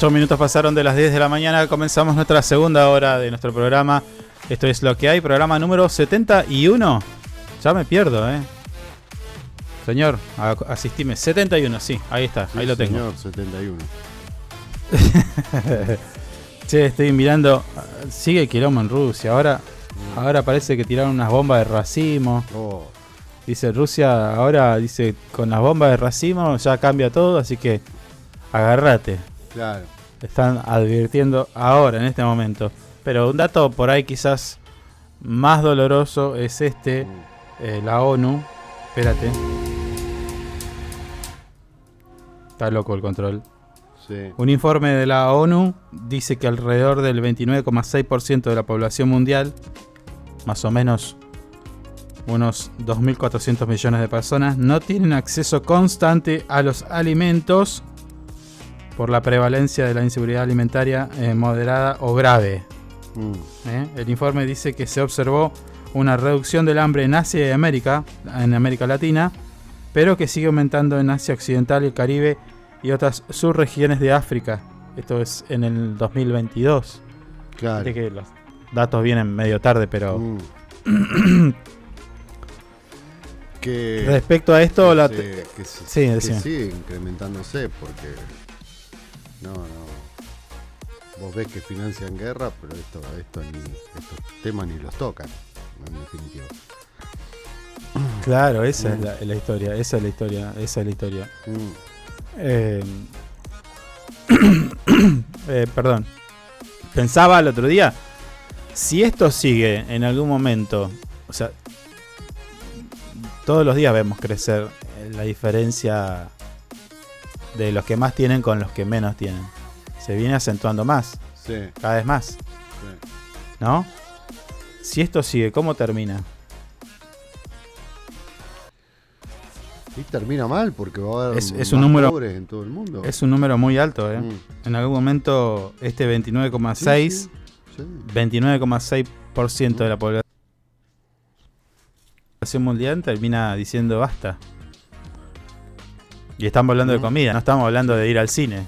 8 minutos pasaron de las 10 de la mañana. Comenzamos nuestra segunda hora de nuestro programa. Esto es lo que hay, programa número 71. Ya me pierdo, ¿eh? Señor, asistime. 71, sí, ahí está, ahí lo tengo. Señor, 71. [LAUGHS] Che, estoy mirando. Sigue el quilombo en Rusia. Ahora, ahora parece que tiraron unas bombas de racimo. Oh. Dice Rusia, ahora dice con las bombas de racimo ya cambia todo, así que agárrate. Claro. Están advirtiendo ahora, en este momento. Pero un dato por ahí quizás más doloroso es este, eh, la ONU. Espérate. Está loco el control. Sí. Un informe de la ONU dice que alrededor del 29,6% de la población mundial, más o menos unos 2.400 millones de personas, no tienen acceso constante a los alimentos por la prevalencia de la inseguridad alimentaria eh, moderada o grave. Mm. ¿eh? El informe dice que se observó una reducción del hambre en Asia y América, en América Latina, pero que sigue aumentando en Asia Occidental y el Caribe y otras subregiones de África. Esto es en el 2022. Claro. Viste que los datos vienen medio tarde, pero Mm. [CLEARS THROAT] que Respecto a esto, que la se- te- que, se- Sí, que sigue incrementándose porque no no vos ves que financian guerra pero esto esto ni estos temas ni los tocan en definitiva Claro, esa es Mm. la, la historia, esa es la historia, esa es la historia. Mm. Eh, [COUGHS] eh, perdón. Pensaba el otro día, si esto sigue en algún momento, o sea, todos los días vemos crecer la diferencia de los que más tienen con los que menos tienen. Se viene acentuando más, Sí. cada vez más, Sí. ¿no? Si esto sigue, ¿cómo termina? y termina mal porque va a haber Es, es más un número pobres en todo el mundo Es un número muy alto, ¿eh? Mm. En algún momento este 29,6 Sí, sí, sí. 29,6% de la población mundial termina diciendo basta. Y estamos hablando de Mm. comida, no estamos hablando de ir al cine.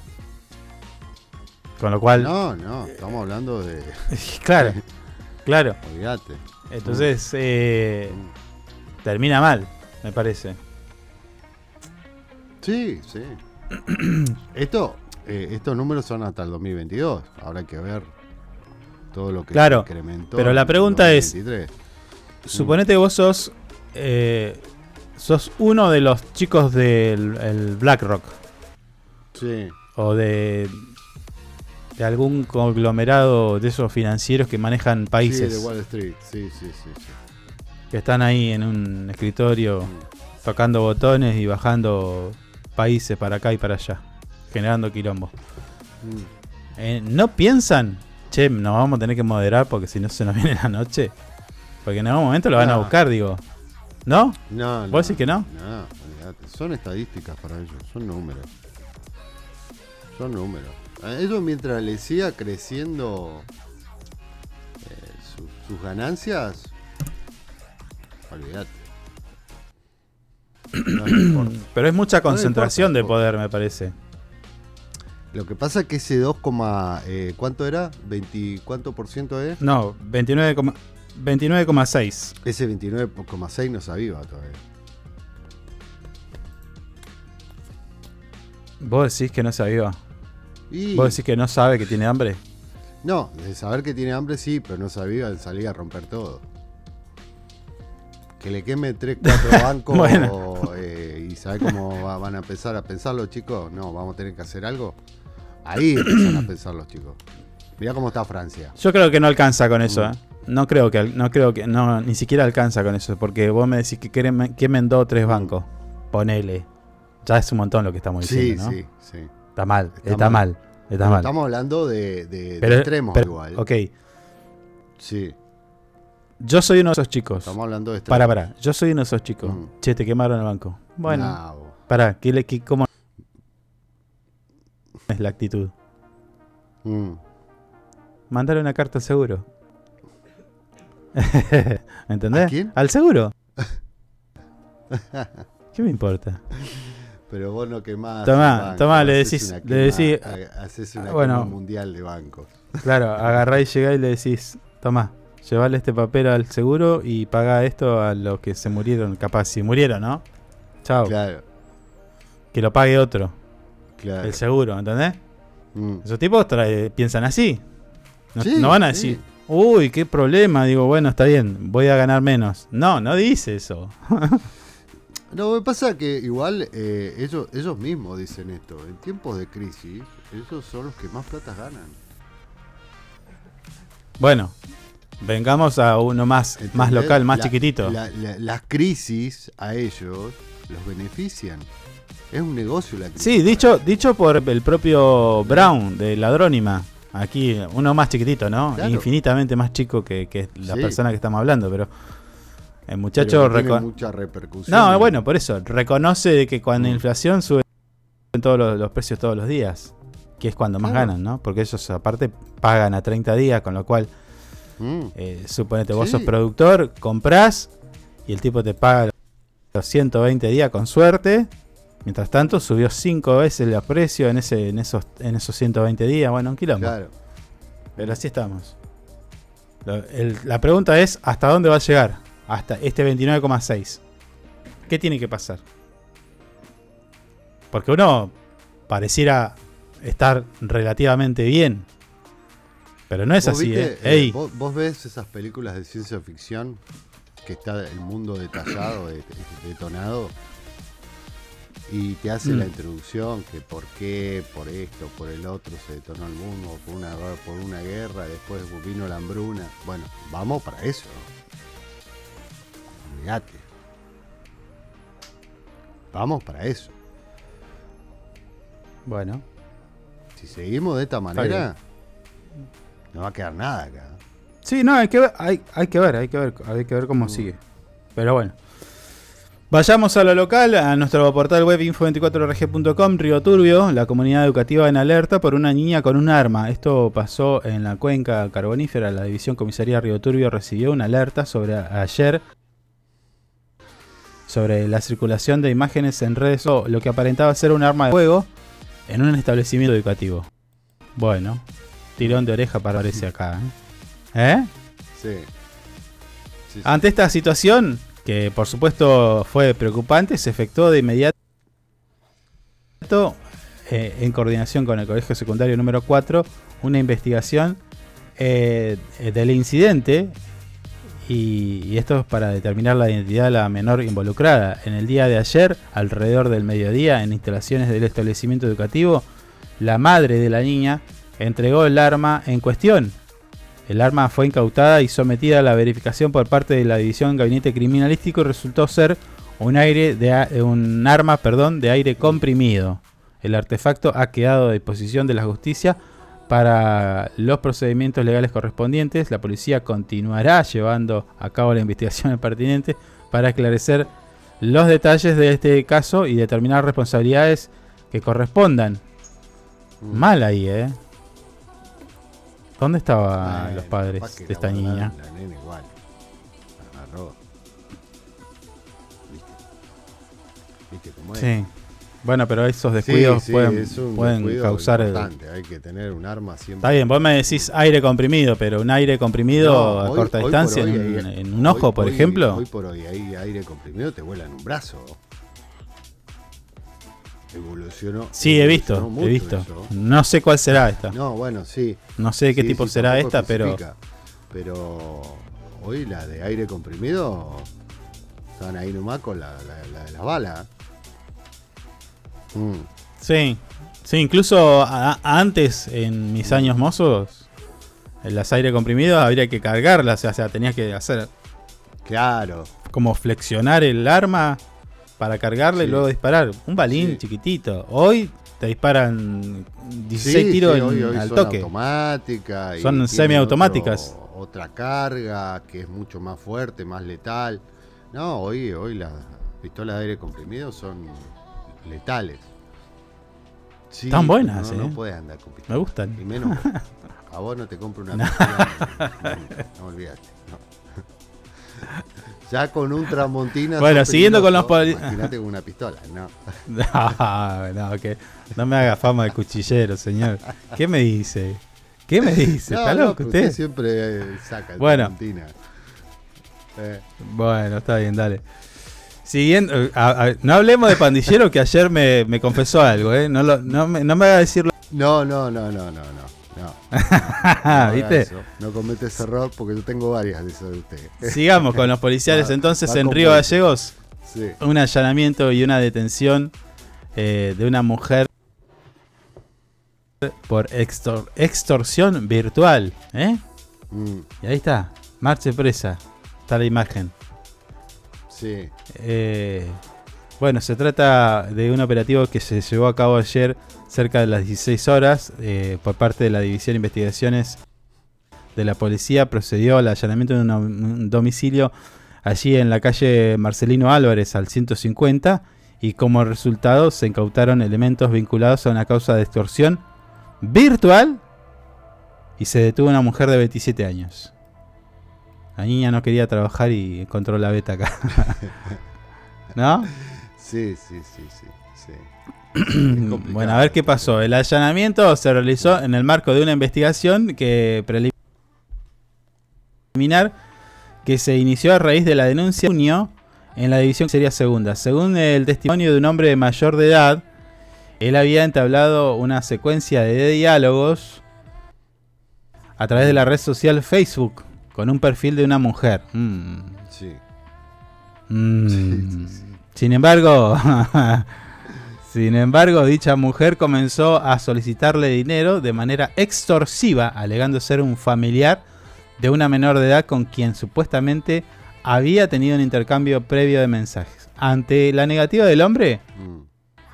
Con lo cual, no no estamos hablando de [LAUGHS] claro, [LAUGHS] claro. olvídate Entonces, eh, termina mal, me parece. Sí, sí. [CLEARS THROAT] Esto, eh, estos números son hasta el 2022. Habrá que ver todo lo que Claro, se incrementó. pero la pregunta es, 2023. Suponete que vos sos, eh, sos uno de los chicos del el BlackRock. Sí. O de, de algún conglomerado de esos financieros que manejan países. Sí, de Wall Street. Sí, sí, sí. sí. que están ahí en un escritorio tocando botones y bajando países para acá y para allá, generando quilombo. Mm. Eh, ¿No piensan, che, nos vamos a tener que moderar porque si no se nos viene la noche? Porque en algún momento lo van a buscar, digo. ¿No? No, ¿Vos decís que no? No, olvídate. Son estadísticas para ellos, son números. Son números. A ellos mientras les siga creciendo eh, su- sus ganancias, olvídate. No. [CLEARS THROAT] Pero es mucha No concentración de poder, me parece. Lo que pasa es que ese 2, coma, eh, ¿cuánto era? ¿20 cuánto por ciento es? No, 29, coma- 29,6. Ese 29,6 no se aviva todavía. ¿Vos decís que no se aviva? Y- ¿Vos decís que no sabe que tiene hambre? No, de saber que tiene hambre sí, pero no se aviva de salir a romper todo. que le queme 3, 4 [LAUGHS] bancos Bueno. eh, y sabe cómo va- van a empezar a pensar los chicos. No, vamos a tener que hacer algo. Ahí empiezan a pensar los chicos. Mirá cómo está Francia. Yo creo que no alcanza con Mm. eso, ¿eh? No creo que, no creo que, no, ni siquiera alcanza con eso, porque vos me decís que quemen, quemen dos o tres bancos. Ponele. Ya es un montón lo que estamos Sí, diciendo, ¿no? sí, sí. Está mal, está, Está mal. mal. está Pero mal. Estamos hablando de, de- de Pero- extremos pero- igual. Ok, Sí. yo soy uno de esos chicos. Estamos hablando de extremos. Para, para, yo soy uno de esos chicos. Mm. Che, te quemaron el banco. Bueno, No, vos. para, ¿qué, le- qué- ¿cómo es la actitud? Mm. Mandar una carta al seguro. [LAUGHS] ¿Entendés? ¿A quién? Al seguro. [LAUGHS] ¿Qué me importa? Pero vos no quemás. Tomá, banco, tomá, le decís- le decís- quema- ha- Haces una bueno. quema mundial de bancos. Claro, [LAUGHS] agarrá y llegá y le decís, tomá, llevale este papel al seguro y paga esto a los que se murieron, capaz, si murieron, ¿no? Chao. Claro, Que lo pague otro, claro. el seguro, ¿entendés? Mm. Esos tipos trae- piensan así. No, Sí, no van a sí. Uy, qué problema. Digo, bueno, está bien, voy a ganar menos. No, no dice eso. [LAUGHS] No, me pasa que igual eh, ellos, ellos mismos dicen esto. En tiempos de crisis, ellos son los que más plata ganan. bueno, vengamos a uno más, más local, más La- chiquitito. la- la- las crisis a ellos los benefician. Es un negocio la crisis. Sí, dicho, dicho por el propio Brown de Ladrónima. Aquí, uno más chiquitito, ¿no? Claro. Infinitamente más chico que, que la Sí. persona que estamos hablando, pero el Pero muchacho... que tiene mucha repercusión. No, en- bueno, por eso, reconoce que cuando la Mm. inflación sube todos los, los precios todos los días, que es cuando más Claro. ganan, ¿no? Porque ellos aparte pagan a 30 días, con lo cual, Mm. eh, suponete, vos Sí. sos productor, comprás y el tipo te paga los 120 días con suerte. Mientras tanto, subió 5 veces el precio en, ese, en, esos, en esos 120 días. Bueno, un quilombo. Claro. Pero así estamos. Lo- el- la pregunta es, ¿hasta dónde va a llegar? Hasta este 29,6. ¿Qué tiene que pasar? Porque uno pareciera estar relativamente bien. Pero no es ¿Vos así, viste, ¿eh? eh, Ey, ¿vos, vos ves esas películas de ciencia ficción que está el mundo detallado, de- detonado, y te hace Mm. la introducción que por qué, por esto, por el otro se detonó el mundo, por una, por una guerra, después vino la hambruna. Bueno, vamos para eso. Olvídate. Vamos para eso. Bueno, Si seguimos de esta manera, no va a quedar nada acá. Sí, no, hay que ver, hay, hay que ver, hay que ver, hay que ver cómo sigue. Pero bueno. Vayamos a lo local, a nuestro portal web info24rg.com, Río Turbio, la comunidad educativa en alerta por una niña con un arma. Esto pasó en la cuenca carbonífera, la división comisaría Río Turbio recibió una alerta sobre ayer sobre la circulación de imágenes en redes o lo que aparentaba ser un arma de fuego en un establecimiento educativo. Bueno, tirón de oreja parece acá. ¿eh? ¿Eh? Sí. Sí, sí. Ante esta situación, que por supuesto fue preocupante, se efectuó de inmediato eh, en coordinación con el Colegio Secundario número 4 una investigación eh, del incidente y, y esto es para determinar la identidad de la menor involucrada. En el día de ayer, alrededor del mediodía, en instalaciones del establecimiento educativo, la madre de la niña entregó el arma en cuestión. El arma fue incautada y sometida a la verificación por parte de la División Gabinete Criminalístico y resultó ser un, aire de, eh, un arma perdón, de aire comprimido. El artefacto ha quedado a disposición de la justicia para los procedimientos legales correspondientes. La policía continuará llevando a cabo la investigación [LAUGHS] pertinente para esclarecer los detalles de este caso y determinar responsabilidades que correspondan. Mm. Mal ahí, ¿eh? ¿Dónde estaban los padres de esta la niña? La nena igual. Agarró. ¿Viste? ¿Viste cómo es? Sí. Bueno, pero esos descuidos sí, pueden, es un pueden descuido causar... el- importante, Hay que tener un arma siempre. Está bien, vos me decís aire comprimido, pero un aire comprimido No, a hoy- corta hoy distancia en, un- hay- en un ojo, hoy- por ejemplo. Hoy por hoy hay aire comprimido, te vuela en un brazo. Evolucionó. Sí, he visto, evolucionó he visto. eso. No sé cuál será esta. No, bueno, sí. No sé de qué Sí, tipo sí, será esta, pero... Pero hoy la de aire comprimido estaban ahí nomás con la, la, la de las balas. Mm. Sí, sí, incluso a- antes, en mis años mozos, en las aire comprimidos habría que cargarlas, o sea, tenías que hacer Claro. como flexionar el arma para cargarla y luego disparar. Un balín chiquitito. Hoy te disparan 16 Sí, tiros hoy- hoy al son toque. y Son semiautomáticas. otro- Otra carga que es mucho más fuerte, más letal. No, hoy, hoy las pistolas de aire comprimido son letales. Están buenas, no, eh. No puedes andar con pistolas. Me gustan. Y menos [LAUGHS] a vos no te compro una pistola. No, no, no olvidate. Ya con un tramontina. Bueno, siguiendo con los Imagínate con una pistola, no. [LAUGHS] No, no, que no me haga fama de cuchillero, señor. ¿Qué me dice? ¿Qué me dice? ¿Está no, loco usted? siempre eh, saca el Bueno. tramontina. Eh, Bueno, está bien, dale. Siguiendo, eh, a- a- no hablemos de pandillero que ayer me, me confesó algo, ¿eh? No, lo- no, me, no me haga decirlo. No, no, no, no, no, no. No. [LAUGHS] ¿Viste? eso. No comete ese error porque yo tengo varias de esas de usted. Sigamos con los [LAUGHS] policiales Va- entonces va en Río. Gallegos. Sí. Un allanamiento y una detención eh, de una mujer por extor- extorsión virtual. ¿eh? Mm, Y ahí está, marche presa. Está la imagen. sí. Eh, bueno, se trata de un operativo que se llevó a cabo ayer cerca de las 16 horas eh, por parte de la División de Investigaciones de la Policía. Procedió al allanamiento de un, domicilio allí en la calle Marcelino Álvarez al 150 y como resultado se incautaron elementos vinculados a una causa de extorsión virtual y se detuvo una mujer de 27 años. La niña no quería trabajar y encontró la beta acá. [LAUGHS] ¿No? Sí, sí, sí, sí. sí. [CLEARS THROAT] Bueno, a ver qué pasó. El allanamiento se realizó en el marco de una investigación que preliminar que se inició a raíz de la denuncia de junio en la división que sería segunda. Según el testimonio de un hombre mayor de edad, él había entablado una secuencia de diálogos a través de la red social Facebook con un perfil de una mujer. Mm. Sí. Mm. Sin embargo, [LAUGHS] sin embargo, dicha mujer comenzó a solicitarle dinero de manera extorsiva, alegando ser un familiar de una menor de edad con quien supuestamente había tenido un intercambio previo de mensajes. Ante la negativa del hombre, Mm,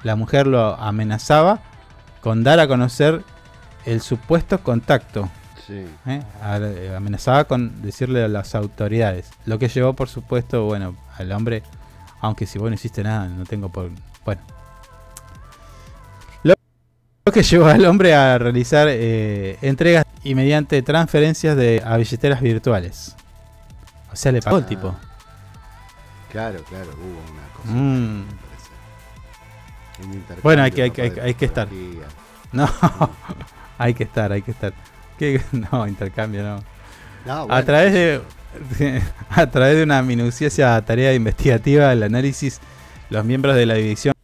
la mujer lo amenazaba con dar a conocer el supuesto contacto. sí. ¿eh? Eh, amenazaba con decirle a las autoridades. Lo que llevó, por supuesto, bueno, al hombre, aunque si vos no hiciste nada, no tengo por. Bueno. Lo, que llevó al hombre a realizar eh, entregas y mediante transferencias de, a billeteras virtuales. O sea, le pagó el Ah, tipo. Claro, claro, hubo una cosa. Mm. Un Bueno, hay que, hay, hay hay que estar. No, [LAUGHS] hay que estar, hay que estar. ¿Qué? [LAUGHS] No, intercambio, no. No, a través de, [LAUGHS] a través de una minuciosa tarea investigativa del análisis, los miembros de la división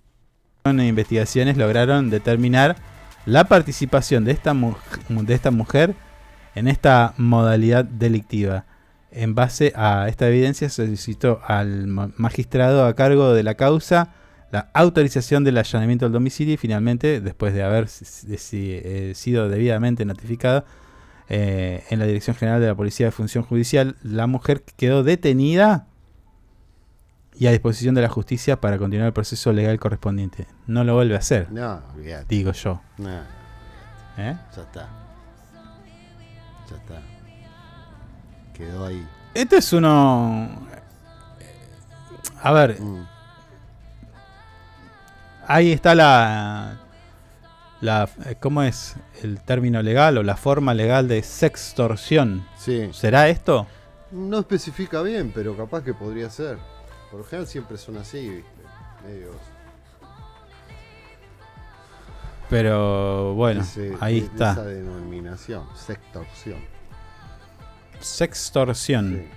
de investigaciones lograron determinar la participación de esta, de esta mujer en esta modalidad delictiva. En base a esta evidencia solicitó al ma- magistrado a cargo de la causa la autorización del allanamiento del domicilio y finalmente, después de haber eh, sido debidamente notificada, eh, en la Dirección General de la Policía de Función Judicial, la mujer quedó detenida y a disposición de la justicia para continuar el proceso legal correspondiente. No lo vuelve a hacer, No, digo yo. No, ¿eh? ya está. Ya está. Quedó ahí. Esto es uno... A ver, Mm, ahí está la... la eh, ¿Cómo es el término legal o la forma legal de sextorsión? Sí. ¿Será esto? No especifica bien, pero capaz que podría ser. Por lo general siempre son así, ¿viste? Medios. Pero bueno, ese- ahí de- está. Esa denominación, sextorsión. Sextorsión. Sí.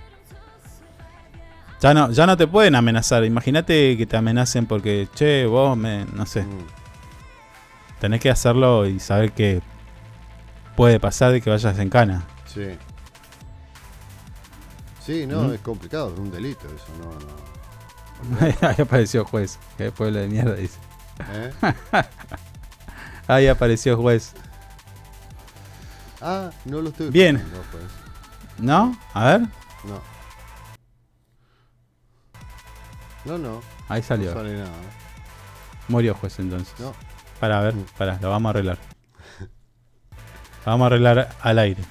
Ya no, ya no te pueden amenazar. Imagínate que te amenacen porque, che, vos me. No sé. Mm, Tenés que hacerlo y saber que puede pasar de que vayas en cana. Sí. Sí, no, Mm. es complicado, es un delito eso, no, no. [LAUGHS] Ahí apareció juez. Qué pueblo de mierda, dice. ¿Eh? [LAUGHS] Ahí apareció juez. Ah, no lo estoy Bien. escuchando, pues. ¿No? A ver. No. No, no. Ahí salió. No sale nada. Murió juez entonces. No. Para, a ver, para, lo vamos a arreglar. Lo vamos a arreglar al aire.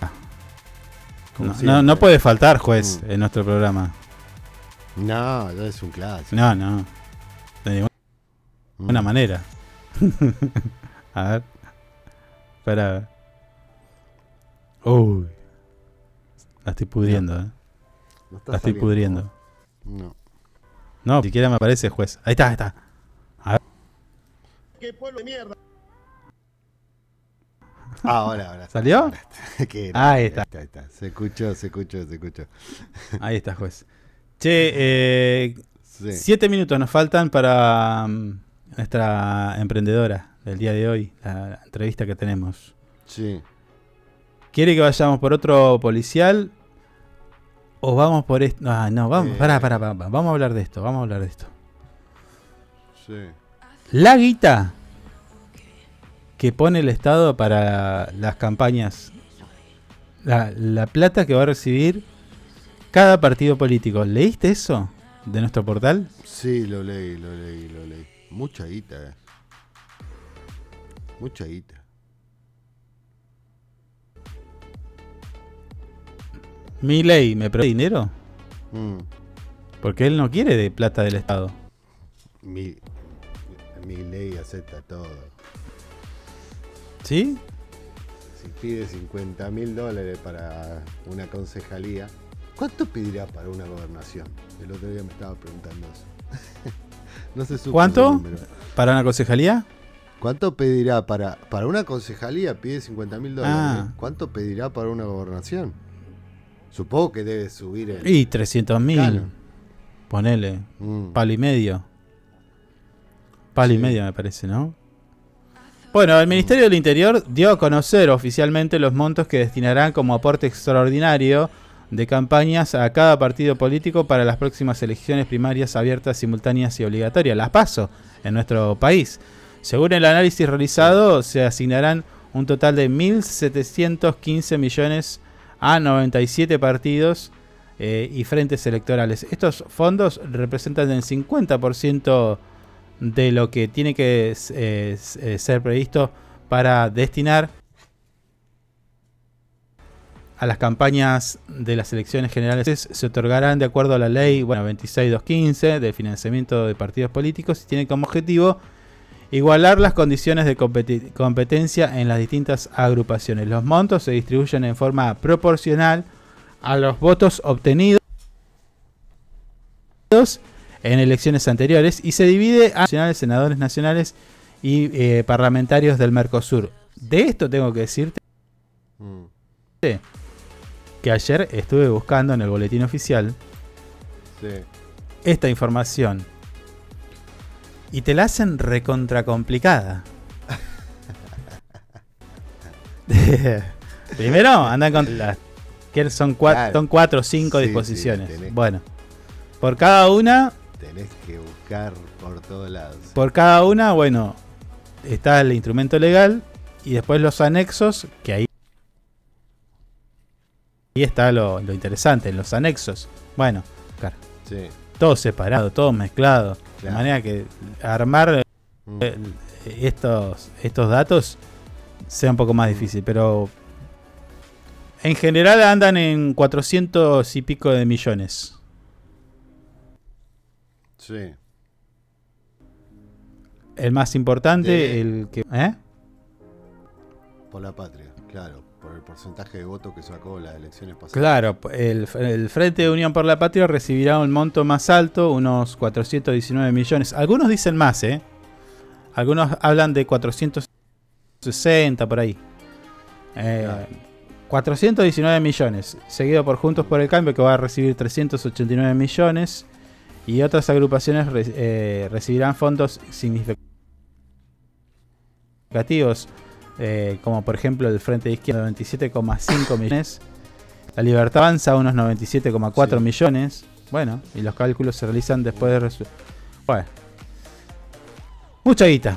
Ah. No, no, no puede faltar juez Mm. en nuestro programa. No, ya es un clásico. No, no. De ninguna Mm. manera. [LAUGHS] a ver. Espera. Uy. La estoy pudriendo, eh. No está La estoy saliendo. pudriendo. No. No, ni siquiera me aparece juez. Ahí está, ahí está. ¡Qué pueblo de mierda! Ah, ahora, ahora. ¿Salió? [LAUGHS] Qué Ahí está. Ahí está. Se escuchó, se escuchó, se escuchó. [LAUGHS] Ahí está, juez. Che, eh, Sí. siete minutos nos faltan para mm, nuestra emprendedora del día de hoy, la entrevista que tenemos. Sí. ¿Quiere que vayamos por otro policial? ¿O vamos por esto? Ah, no, vamos, Eh. pará, pará, pará, vamos a hablar de esto, vamos a hablar de esto. Sí. La guita que pone el Estado para las campañas, la, la plata que va a recibir cada partido político. ¿Leíste eso de nuestro portal? Sí, lo leí, lo leí, lo leí. Mucha guita, eh. Mucha guita. Mi ley, ¿me presta dinero? Mm. Porque él no quiere de plata del Estado. Mi, mi ley acepta todo. ¿Sí? Si pide 50 mil dólares para una concejalía, ¿cuánto pedirá para una gobernación? El otro día me estaba preguntando eso. [LAUGHS] no se supo ¿Cuánto? ¿Para una concejalía? ¿Cuánto pedirá para, para una concejalía? Pide 50 mil dólares. Ah. ¿Cuánto pedirá para una gobernación? Supongo que debe subir el... Y 300 mil. Ponele. Mm. Palo y medio. Palo y Sí. medio me parece, ¿no? Bueno, el Ministerio del Interior dio a conocer oficialmente los montos que destinarán como aporte extraordinario de campañas a cada partido político para las próximas elecciones primarias abiertas, simultáneas y obligatorias, las PASO, en nuestro país. Según el análisis realizado, se asignarán un total de 1.715 millones a 97 partidos eh, y frentes electorales. Estos fondos representan el 50% de lo que tiene que eh, eh, ser previsto para destinar a las campañas de las elecciones generales se otorgarán de acuerdo a la ley bueno, 26215 de financiamiento de partidos políticos y tiene como objetivo igualar las condiciones de competencia en las distintas agrupaciones. Los montos se distribuyen en forma proporcional a los votos obtenidos en elecciones anteriores y se divide a nacionales, senadores nacionales y eh, parlamentarios del Mercosur. De esto tengo que decirte Mm. que ayer estuve buscando en el boletín oficial Sí. esta información y te la hacen recontra complicada. [LAUGHS] Primero andan con las que son cuatro, Claro. son cuatro o cinco Sí, disposiciones. bueno, por cada una, Tenés que buscar por todos lados. por cada una, bueno, está el instrumento legal y después los anexos, que ahí, ahí está lo, lo interesante, en los anexos. Bueno, claro, Sí. todo separado, todo mezclado. De manera que armar Mm. eh, estos, estos datos sea un poco más difícil, pero en general andan en 400 y pico de millones. Sí. El más importante, De- el que... ¿eh? Por la patria, claro. Por el porcentaje de votos que sacó las elecciones pasadas. Claro, el, el Frente de Unión por la Patria recibirá un monto más alto, unos 419 millones. Algunos dicen más, ¿eh? Algunos hablan de 460 por ahí. Eh, Claro. 419 millones, seguido por Juntos por el Cambio que va a recibir 389 millones y otras agrupaciones re- eh, recibirán fondos significativos eh, como por ejemplo el Frente de Izquierda 97,5 millones, la Libertad Avanza unos 97,4 Sí. millones, Bueno, y los cálculos se realizan después de... Bueno. Mucha guita.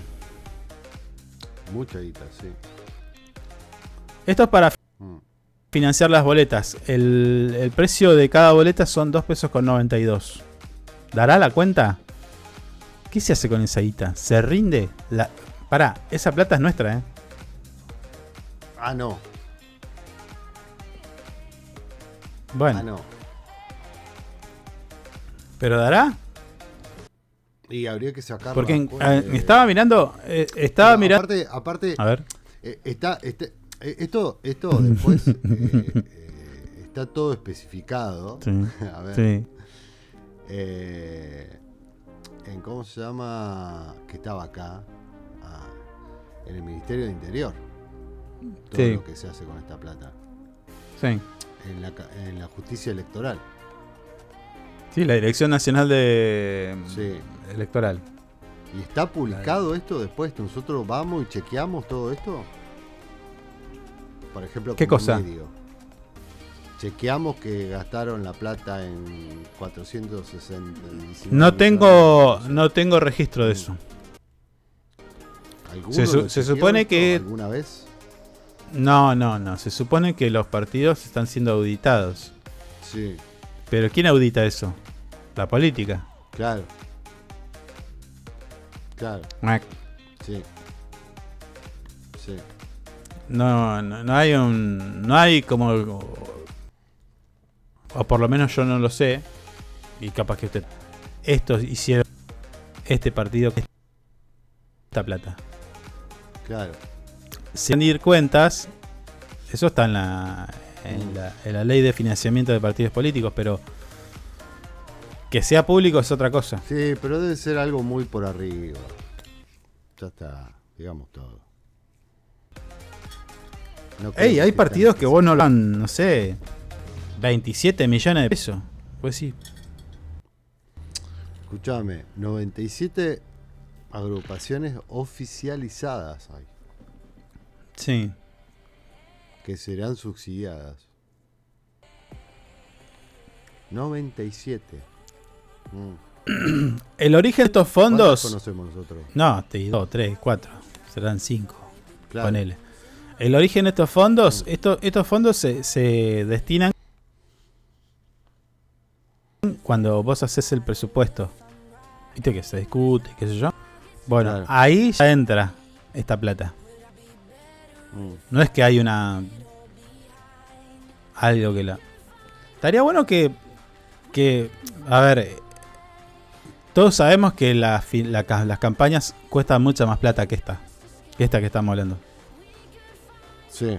Mucha guita, sí. Esto es para Mm. financiar las boletas. El, el precio de cada boleta son 2 pesos con 92. ¿Dará la cuenta? ¿Qué se hace con esa guita? ¿Se rinde? La... Pará, esa plata es nuestra, ¿eh? Ah, no. Bueno, Ah, no. ¿pero dará? Y habría que sacar. Porque en- eh, de- estaba mirando, eh, estaba No, mirando... Aparte, aparte A ver. eh, está, este- eh, esto, esto después [LAUGHS] está todo especificado. Sí, [LAUGHS] A ver. sí. Eh, en cómo se llama que estaba acá ah, en el Ministerio de Interior. Todo Sí. lo que se hace con esta plata. Sí. En la, ca- en la justicia electoral. Sí, la Dirección Nacional de Sí. Electoral. ¿Y está publicado esto después? ¿Nosotros vamos y chequeamos todo esto? Por ejemplo, ¿Qué cosa? medio. Chequeamos que gastaron la plata en 460. No tengo, no tengo registro de eso. ¿Alguno Se, su- se supone que ¿Alguna vez? no, no, no. Se supone que los partidos están siendo auditados. Sí, Pero ¿quién audita eso? La política. claro. Claro, Mac. sí. Sí. No, no, no hay un, no hay como, o por lo menos yo no lo sé. Y capaz que usted, estos hicieron este partido que esta plata. Claro. Si han de ir cuentas, eso está en la, en la, en la ley de financiamiento de partidos políticos, pero que sea público es otra cosa. Sí, pero debe ser algo muy por arriba. Ya está, digamos todo. No Ey, hay partidos que vos no lo dan, no sé, 27 millones de pesos. Pues sí. Escuchame, 97 agrupaciones oficializadas hay, Sí. que serán subsidiadas. 97. Mm. [CLEARS THROAT] El origen de estos ¿Cuántas fondos. conocemos nosotros? No, te digo, 3, 4. Serán 5. Claro. Ponele. El origen de estos fondos, estos, estos fondos se, se destinan cuando vos haces el presupuesto. Viste que se discute, qué sé yo. Bueno, Claro. ahí ya entra esta plata. Mm. No es que hay una. Algo que la. Estaría bueno que. Que. A ver. Todos sabemos que la la las campañas cuestan mucha más plata que esta. Que esta que estamos hablando. Sí.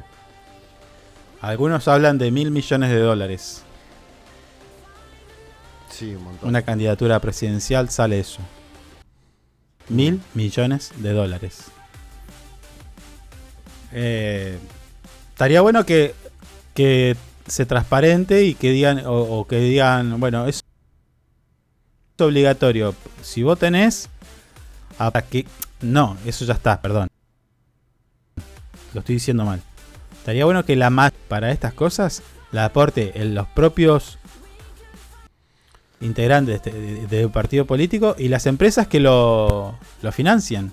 Algunos hablan de mil millones de dólares. Una candidatura presidencial sale eso. Mil millones de dólares. Eh, estaría bueno que, que se transparente y que digan, o, o que digan, bueno, es obligatorio. Si vos tenés, hasta que. No, eso ya está, perdón. Lo estoy diciendo mal. Estaría bueno que la más para estas cosas la aporte en los propios integrantes de, de- de un partido político y las empresas que lo, lo financian.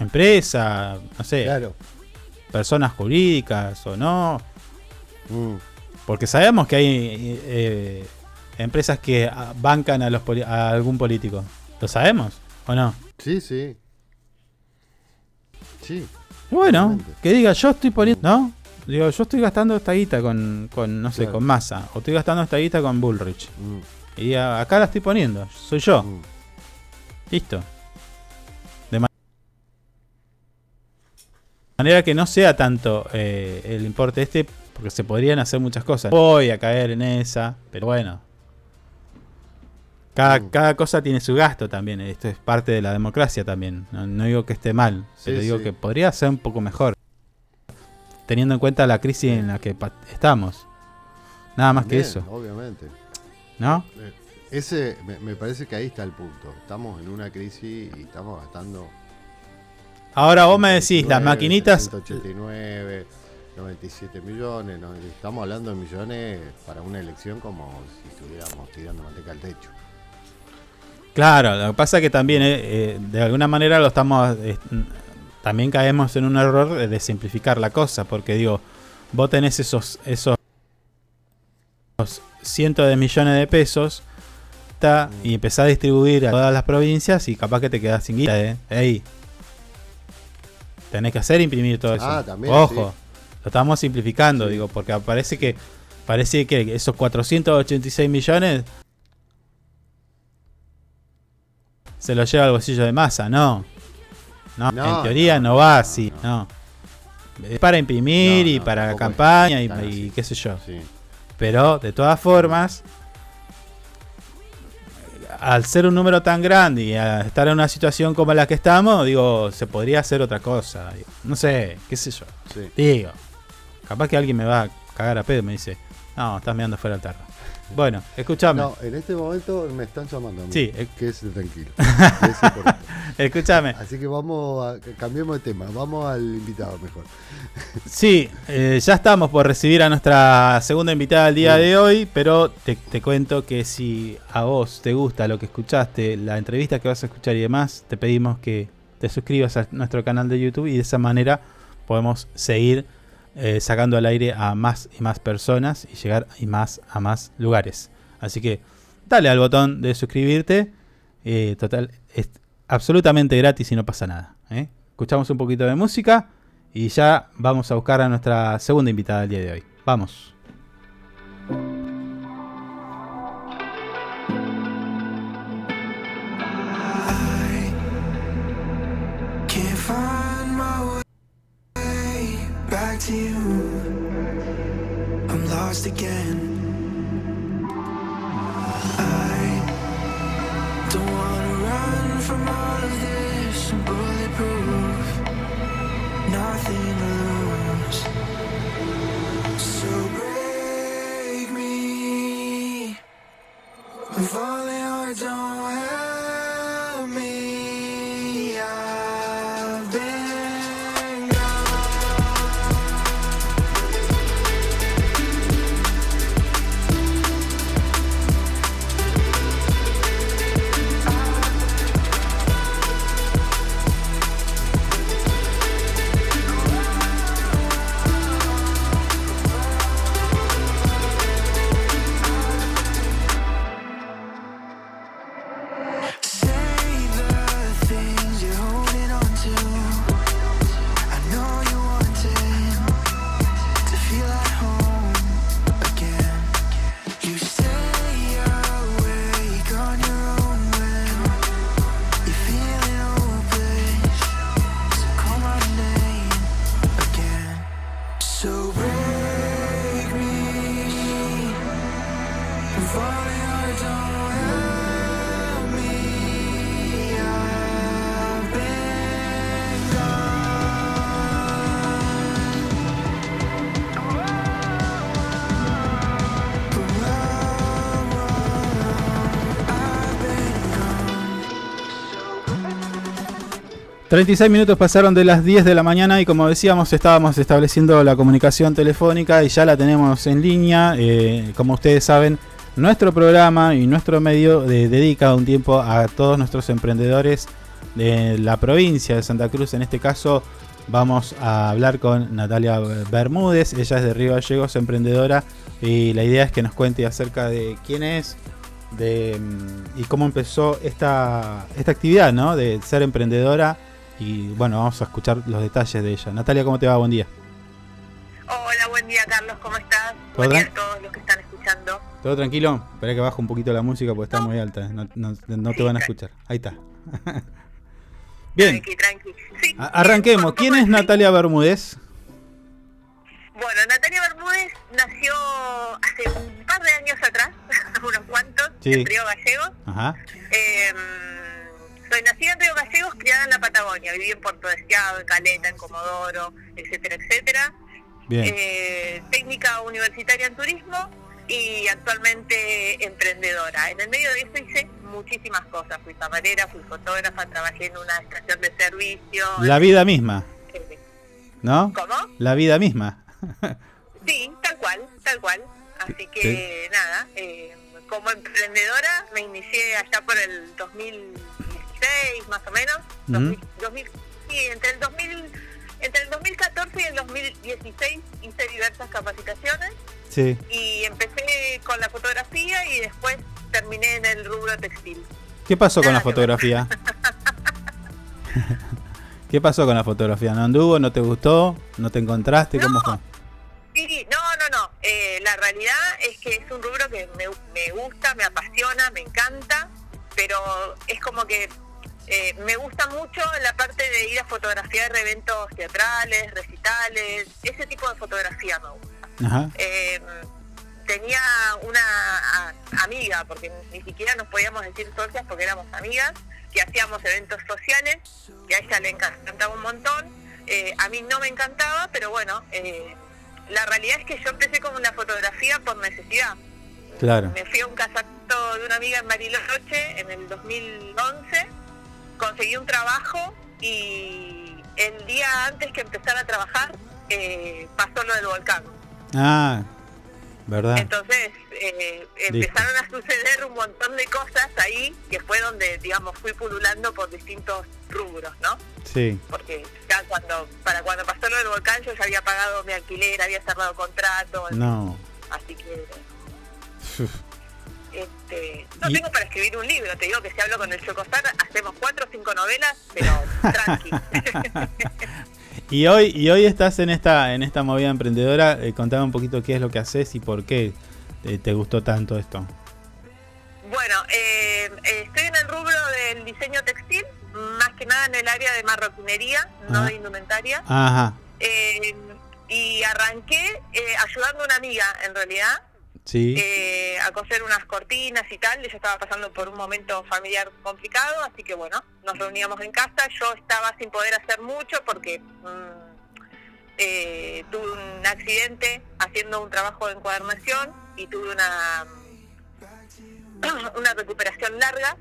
Empresa, no sé, Claro. personas jurídicas o no. Mm. Porque sabemos que hay eh, empresas que bancan a, los a algún político. ¿Lo sabemos o no? Sí, sí. Sí. Bueno, Totalmente. que diga, yo estoy poniendo, ¿no? Digo, yo estoy gastando esta guita con, con no sé, Claro. con masa. O estoy gastando esta guita con Bullrich. Mm. Y acá la estoy poniendo, soy yo. Mm. Listo. De ma- manera que no sea tanto eh, el importe este, porque se podrían hacer muchas cosas. Voy a caer en esa, pero bueno. Cada, Mm. cada cosa tiene su gasto también. Esto es parte de la democracia también. No, no digo que esté mal, Sí, pero digo sí. que podría ser un poco mejor. Teniendo en cuenta la crisis en la que estamos. Nada más que eso. Obviamente. ¿No? Eh, Ese, me, me parece que ahí está el punto. Estamos en una crisis y estamos gastando. Ahora vos me decís, las 189, maquinitas. 189. 97 millones, ¿no? estamos hablando de millones para una elección como si estuviéramos tirando manteca al techo. Claro, lo que pasa es que también eh, eh, de alguna manera lo estamos eh, también caemos en un error de simplificar la cosa, porque digo, vos tenés esos esos cientos de millones de pesos y empezás a distribuir a todas las provincias y capaz que te quedás sin guita, eh. Ey. Tenés que hacer imprimir todo eso. Ah, también, Ojo, sí. lo estamos simplificando, digo, porque parece que parece que esos 486 millones se lo lleva al bolsillo de masa, no. No, No, en teoría no, va así, no. Es para imprimir No, y no, para es campaña y, y qué sé yo. Sí. Pero de todas formas, al ser un número tan grande y a estar en una situación como la que estamos, digo, se podría hacer otra cosa. digo. No sé, qué sé yo. Sí. Digo, capaz que alguien me va a cagar a pedo y me dice, no, estás mirando fuera del tarro. Bueno, escúchame. No, en este momento me están llamando a mí. Sí, eh. Quédese tranquilo. [LAUGHS] Escúchame. Así que vamos a, cambiemos de tema, vamos al invitado mejor. [LAUGHS] Sí, eh, ya estamos por recibir a nuestra segunda invitada del día de hoy, pero te, te cuento que si a vos te gusta lo que escuchaste, la entrevista que vas a escuchar y demás, te pedimos que te suscribas a nuestro canal de YouTube y de esa manera podemos seguir eh, sacando al aire a más y más personas y llegar y más a más lugares. Así que dale al botón de suscribirte, eh, total, es absolutamente gratis y no pasa nada. ¿eh? Escuchamos un poquito de música. Y ya vamos a buscar a nuestra segunda invitada del día de hoy. Vamos. To you. I'm lost again. I don't wanna run from all of this. I'm bulletproof, nothing to lose. So break me. I'm falling hard, don't 36 minutos pasaron de las 10 de la mañana y como decíamos estábamos estableciendo la comunicación telefónica y ya la tenemos en línea. Eh, como ustedes saben, nuestro programa y nuestro medio eh, dedica un tiempo a todos nuestros emprendedores de la provincia de Santa Cruz. En este caso vamos a hablar con Natalia Bermúdez. Ella es de Río Gallegos, emprendedora. Y la idea es que nos cuente acerca de quién es de, mm, y cómo empezó esta, esta actividad, ¿no? De ser emprendedora. Y bueno, vamos a escuchar los detalles de ella. Natalia, ¿cómo te va? Buen día. Hola, buen día Carlos, ¿cómo estás? ¿Todo Buen día a todos los que están escuchando. ¿Todo tranquilo? Espera que bajo un poquito la música porque está muy alta. No, no- no te van a escuchar. Ahí está. [LAUGHS] Bien, Tranqui, tranqui. Sí, arranquemos. ¿Quién es Natalia Bermúdez? Bueno, Natalia Bermúdez nació hace un par de años atrás, [LAUGHS] unos cuantos, Sí. en Río Gallegos. Ajá. Eh, soy nacida en Río Gallegos, criada en la Patagonia. Viví en Puerto Deseado, en Caleta, en Comodoro, etcétera, etcétera. Bien. Eh, técnica universitaria en turismo y actualmente emprendedora. En el medio de eso hice muchísimas cosas. Fui camarera, fui fotógrafa, trabajé en una estación de servicio. La vida misma, Eh, ¿no? ¿Cómo? La vida misma. [LAUGHS] Sí, tal cual, tal cual. Así que nada, eh, como emprendedora me inicié allá por el 2016 más o menos, Ujú. 2000, sí, entre el 2000, entre el 2014 y el 2016 hice diversas capacitaciones Sí. y empecé con la fotografía y después terminé en el rubro textil. ¿Qué pasó con la fotografía? [LAUGHS] ¿Qué pasó con la fotografía? ¿No anduvo? ¿No te gustó? ¿No te encontraste? ¿Cómo fue? Sí, no, no, no. Eh, la realidad es que es un rubro que me, me gusta, me apasiona, me encanta, pero es como que eh, me gusta mucho la parte de ir a fotografiar eventos teatrales, recitales, ese tipo de fotografía me gusta. Ajá. Eh, tenía una a- amiga, porque ni siquiera nos podíamos decir socias porque éramos amigas, que hacíamos eventos sociales, que a ella le encantaba un montón. Eh, a mí no me encantaba, pero bueno, eh, la realidad es que yo empecé con la fotografía por necesidad. Claro. Me fui a un casamiento de una amiga en Bariloche en el 2011, conseguí un trabajo y el día antes que empezara a trabajar eh, pasó lo del volcán. Ah, ¿verdad? Entonces eh, empezaron a suceder un montón de cosas ahí, que fue donde, digamos, fui pululando por distintos rubros, ¿no? Sí. Porque ya cuando, para cuando pasó lo del volcán yo ya había pagado mi alquiler, había cerrado contrato, No. así que este, no tengo para escribir un libro, te digo que si hablo con el Chocostar hacemos cuatro o cinco novelas, pero tranqui. [LAUGHS] y hoy y hoy estás en esta en esta movida emprendedora. Eh, contame un poquito qué es lo que haces y por qué te, te gustó tanto esto. Bueno, eh, eh, estoy en el rubro del diseño textil, más que nada en el área de marroquinería, no de indumentaria. Ajá. Eh, y arranqué eh, ayudando a una amiga, en realidad, Sí. eh, a coser unas cortinas y tal. Ella estaba pasando por un momento familiar complicado, así que bueno, nos reuníamos en casa. Yo estaba sin poder hacer mucho porque mm, eh, tuve un accidente haciendo un trabajo de encuadernación y tuve una, [CLEARS THROAT] una recuperación larga.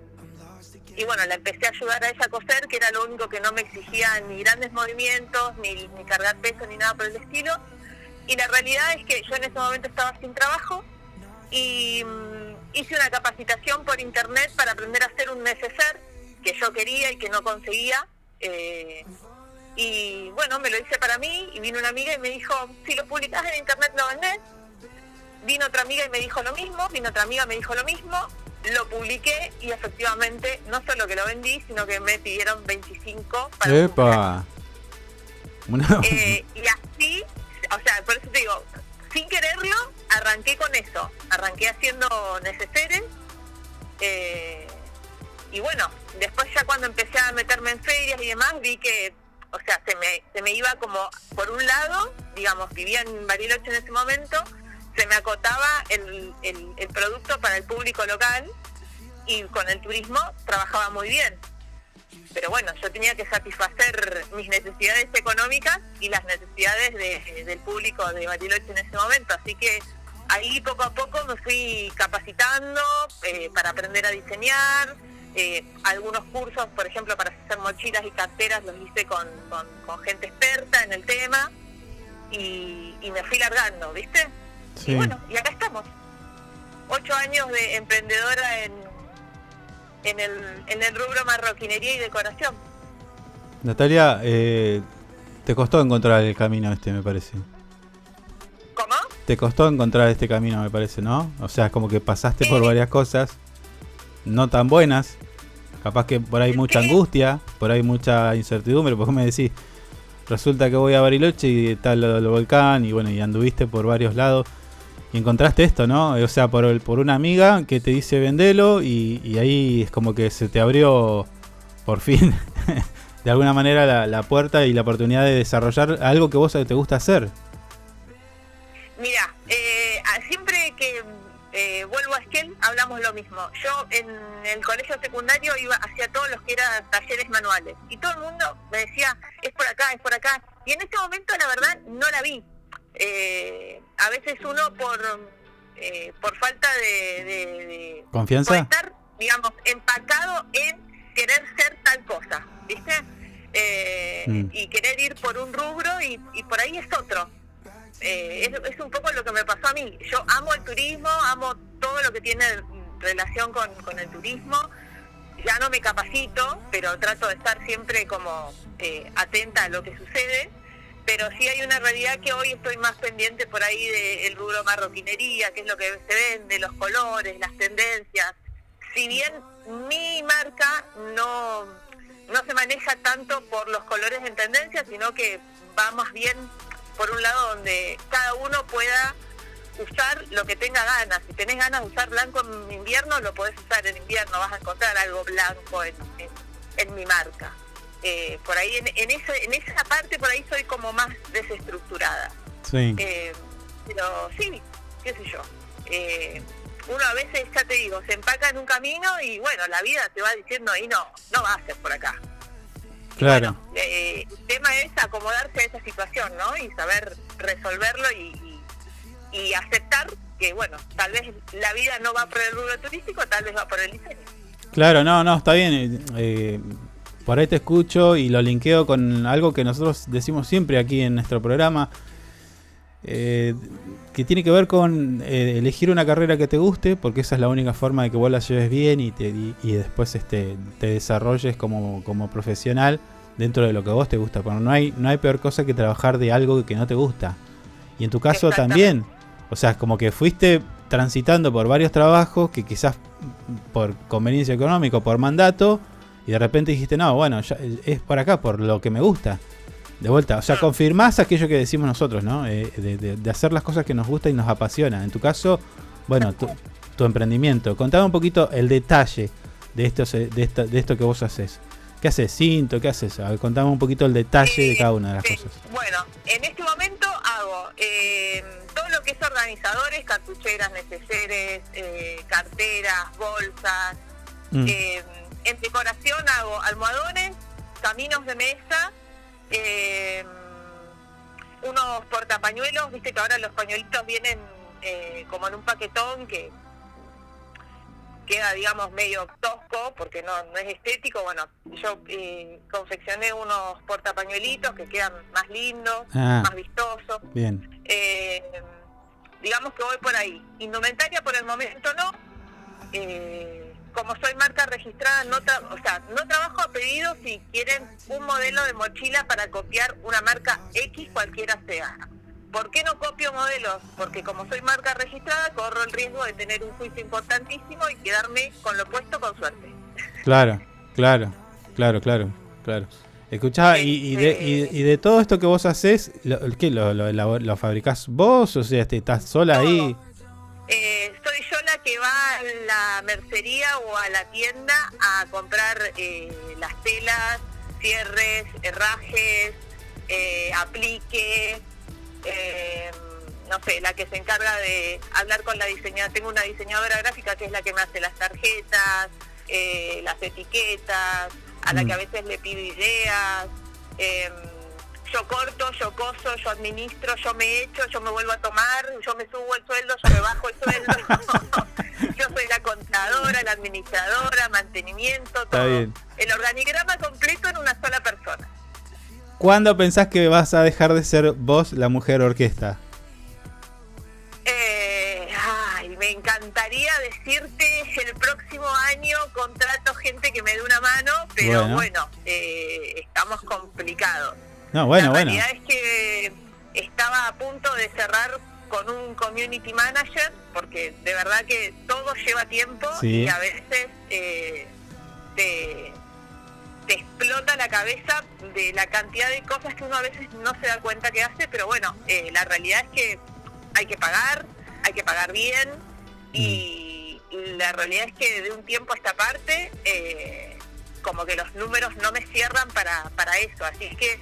Y bueno, la empecé a ayudar a ella a coser, que era lo único que no me exigía ni grandes movimientos, ni, ni cargar peso, ni nada por el estilo. Y la realidad es que yo en ese momento estaba sin trabajo y mm, hice una capacitación por internet para aprender a hacer un neceser que yo quería y que no conseguía. eh, y bueno, me lo hice para mí y vino una amiga y me dijo, si lo publicás en internet lo vendés. Vino otra amiga y me dijo lo mismo, vino otra amiga y me dijo lo mismo, lo publiqué y efectivamente no solo que lo vendí, sino que me pidieron 25 para Epa. Una- eh, y así, o sea, por eso te digo, sin quererlo, arranqué con eso. Arranqué haciendo neceseres. eh, y bueno, después ya cuando empecé a meterme en ferias y demás, vi que, o sea, se me, se me iba como, por un lado, digamos, vivía en Bariloche en ese momento, se me acotaba el, el, el producto para el público local y con el turismo trabajaba muy bien pero bueno, yo tenía que satisfacer mis necesidades económicas y las necesidades de- del público de Bariloche en ese momento, así que ahí poco a poco me fui capacitando eh, para aprender a diseñar, eh, algunos cursos, por ejemplo, para hacer mochilas y carteras los hice con, con- con gente experta en el tema y, y me fui largando, ¿viste? Sí. Y bueno, y acá estamos. Ocho años de emprendedora en, en, el, en el rubro marroquinería y decoración. Natalia, eh, te costó encontrar el camino este, me parece. ¿Cómo? Te costó encontrar este camino, me parece, ¿no? O sea, como que pasaste por varias cosas no tan buenas. Capaz que por ahí mucha angustia, por ahí mucha incertidumbre, porque me decís, resulta que voy a Bariloche y está lo del volcán y bueno, y anduviste por varios lados y encontraste esto, ¿no? O sea, por, el- por una amiga que te dice vendelo y, y ahí es como que se te abrió por fin [LAUGHS] de alguna manera la, la puerta y la oportunidad de desarrollar algo que vos te gusta hacer. Mira, eh, siempre que eh, vuelvo a Esquel hablamos lo mismo. Yo en el colegio secundario iba hacia todos los que eran talleres manuales y todo el mundo me decía, es por acá, es por acá. Y en este momento la verdad no la vi. Eh, a veces uno por eh, por falta de, de- de- ¿Confianza? por estar, digamos, empacado en querer ser tal cosa, ¿viste? Eh, Mm. Y querer ir por un rubro y, y por ahí es otro. eh, es, es un poco lo que me pasó a mí. Yo amo el turismo, amo todo lo que tiene relación con, con el turismo. Ya no me capacito, pero trato de estar siempre como eh, atenta a lo que sucede. Pero sí hay una realidad que hoy estoy más pendiente por ahí del rubro marroquinería, que es lo que se vende, los colores, las tendencias. Si bien mi marca no, no se maneja tanto por los colores en tendencia, sino que va más bien por un lado donde cada uno pueda usar lo que tenga ganas. Si tenés ganas de usar blanco en invierno, lo podés usar en invierno, vas a encontrar algo blanco en, en, en mi marca. Eh, por ahí, en, en, esa, en esa parte, por ahí soy como más desestructurada. Sí. Eh, pero sí, qué sé yo. Eh, uno a veces, ya te digo, se empaca en un camino y bueno, la vida te va diciendo, y no, no va a ser por acá. Claro. Eh, el tema es acomodarse a esa situación, ¿no? Y saber resolverlo y, y, y aceptar que, bueno, tal vez la vida no va por el rubro turístico, tal vez va por el diseño. Claro, no, no, está bien. eh, por ahí te escucho y lo linkeo con algo que nosotros decimos siempre aquí en nuestro programa. Eh, que tiene que ver con eh, elegir una carrera que te guste, porque esa es la única forma de que vos la lleves bien y, te, y, y después este, te desarrolles como, como profesional dentro de lo que a vos te gusta. Pero no hay, no hay peor cosa que trabajar de algo que no te gusta. Y en tu caso también. O sea, como que fuiste transitando por varios trabajos que quizás por conveniencia económica, o por mandato, y de repente dijiste, no, bueno, ya, es por acá, por lo que me gusta. De vuelta, o sea, confirmás aquello que decimos nosotros, ¿no? Eh, de, de- de hacer las cosas que nos gusta y nos apasiona. En tu caso, bueno, tu, tu emprendimiento. Contame un poquito el detalle de esto, de, esta- de esto que vos haces. ¿Qué haces? ¿Cinto? ¿Qué haces? A ver, contame un poquito el detalle de cada una de las cosas. Bueno, en este momento hago eh, todo lo que es organizadores, cartucheras, neceseres, eh, carteras, bolsas. Mm. Eh, en decoración hago almohadones, caminos de mesa, eh, unos portapañuelos, viste que ahora los pañuelitos vienen eh, como en un paquetón que queda, digamos, medio tosco porque no, no es estético. Bueno, yo eh, confeccioné unos portapañuelitos que quedan más lindos, Ah. más vistosos. Bien. Eh, digamos que voy por ahí. Indumentaria por el momento no. Eh, como soy marca registrada, no tra- o sea, no trabajo a pedido si quieren un modelo de mochila para copiar una marca X cualquiera sea. ¿Por qué no copio modelos? Porque como soy marca registrada, corro el riesgo de tener un juicio importantísimo y quedarme con lo puesto con suerte. Claro, claro, claro, claro, claro. Escuchá, y, y de, y, y de todo esto que vos haces, ¿lo, ¿qué, lo, lo, lo fabricás vos? O sea, este, ¿estás sola ahí? Eh, soy yo que va a la mercería o a la tienda a comprar eh, las telas, cierres, herrajes, eh, apliques, eh, no sé, la que se encarga de hablar con la diseñadora. Tengo una diseñadora gráfica que es la que me hace las tarjetas, eh, las etiquetas, a la Mm. que a veces le pido ideas. Yo corto, yo coso, yo administro, yo me echo, yo me vuelvo a tomar, yo me subo el sueldo, yo me bajo el sueldo. [LAUGHS] yo soy la contadora, la administradora, mantenimiento, Está todo. bien. El organigrama completo en una sola persona. ¿Cuándo pensás que vas a dejar de ser vos la mujer orquesta? Eh, ay, me encantaría decirte el próximo año contrato gente que me dé una mano, pero Bueno. bueno, eh, estamos complicados. No, bueno, la bueno. realidad es que estaba a punto de cerrar con un community manager, porque de verdad que todo lleva tiempo Sí. y a veces eh, te, te explota la cabeza de la cantidad de cosas que uno a veces no se da cuenta que hace, pero bueno, eh, la realidad es que hay que pagar, hay que pagar bien y la realidad es que de un tiempo a esta parte eh, como que los números no me cierran para, para eso, así es que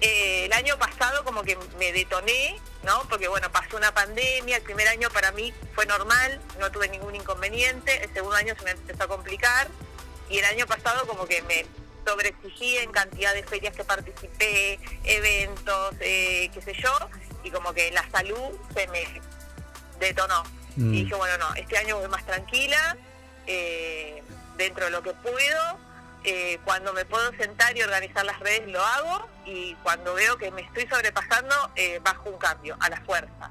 eh, el año pasado como que me detoné, ¿no? Porque bueno, pasó una pandemia, el primer año para mí fue normal, no tuve ningún inconveniente, el segundo año se me empezó a complicar y el año pasado como que me sobreexigí en cantidad de ferias que participé, eventos, eh, qué sé yo, y como que la salud se me detonó. Mm. Y dije, bueno, no, este año voy más tranquila, eh, dentro de lo que puedo, eh, cuando me puedo sentar y organizar las redes lo hago y cuando veo que me estoy sobrepasando eh, bajo un cambio a la fuerza.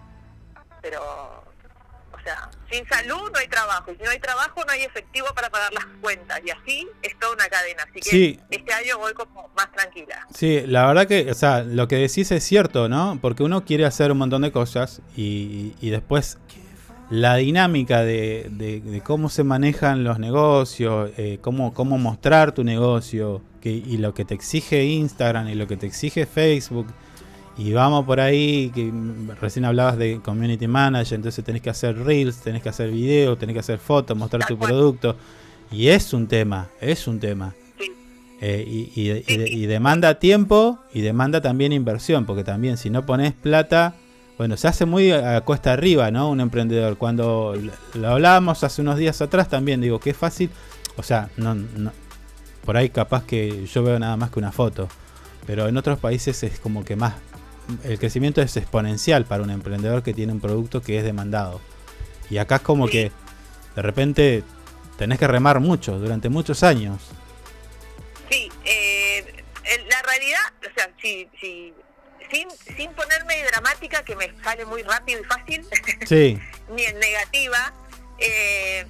Pero, o sea, sin salud no hay trabajo y si no hay trabajo no hay efectivo para pagar las cuentas y así es toda una cadena. Así que Sí. este año voy como más tranquila. Sí, la verdad que, o sea, lo que decís es cierto, ¿no? Porque uno quiere hacer un montón de cosas y, y después la dinámica de, de- de cómo se manejan los negocios, eh, cómo, cómo mostrar tu negocio que, y lo que te exige Instagram y lo que te exige Facebook. Y vamos por ahí, que recién hablabas de community manager, entonces tenés que hacer reels, tenés que hacer videos, tenés que hacer fotos, mostrar tu producto. Y es un tema, es un tema. Eh, y, y- y de- y demanda tiempo y demanda también inversión, porque también si no pones plata, bueno, se hace muy a cuesta arriba, ¿no? Un emprendedor. Cuando lo hablábamos hace unos días atrás también, digo, es fácil, o sea, no, por ahí capaz que yo veo nada más que una foto, pero en otros países es como que más, el crecimiento es exponencial para un emprendedor que tiene un producto que es demandado. Y acá es como que de repente tenés que remar mucho, durante muchos años. Sí, eh, la realidad, o sea, si, si, sin, sin ponerme dramática, que me sale muy rápido y fácil, [LAUGHS] Sí. ni en negativa, eh,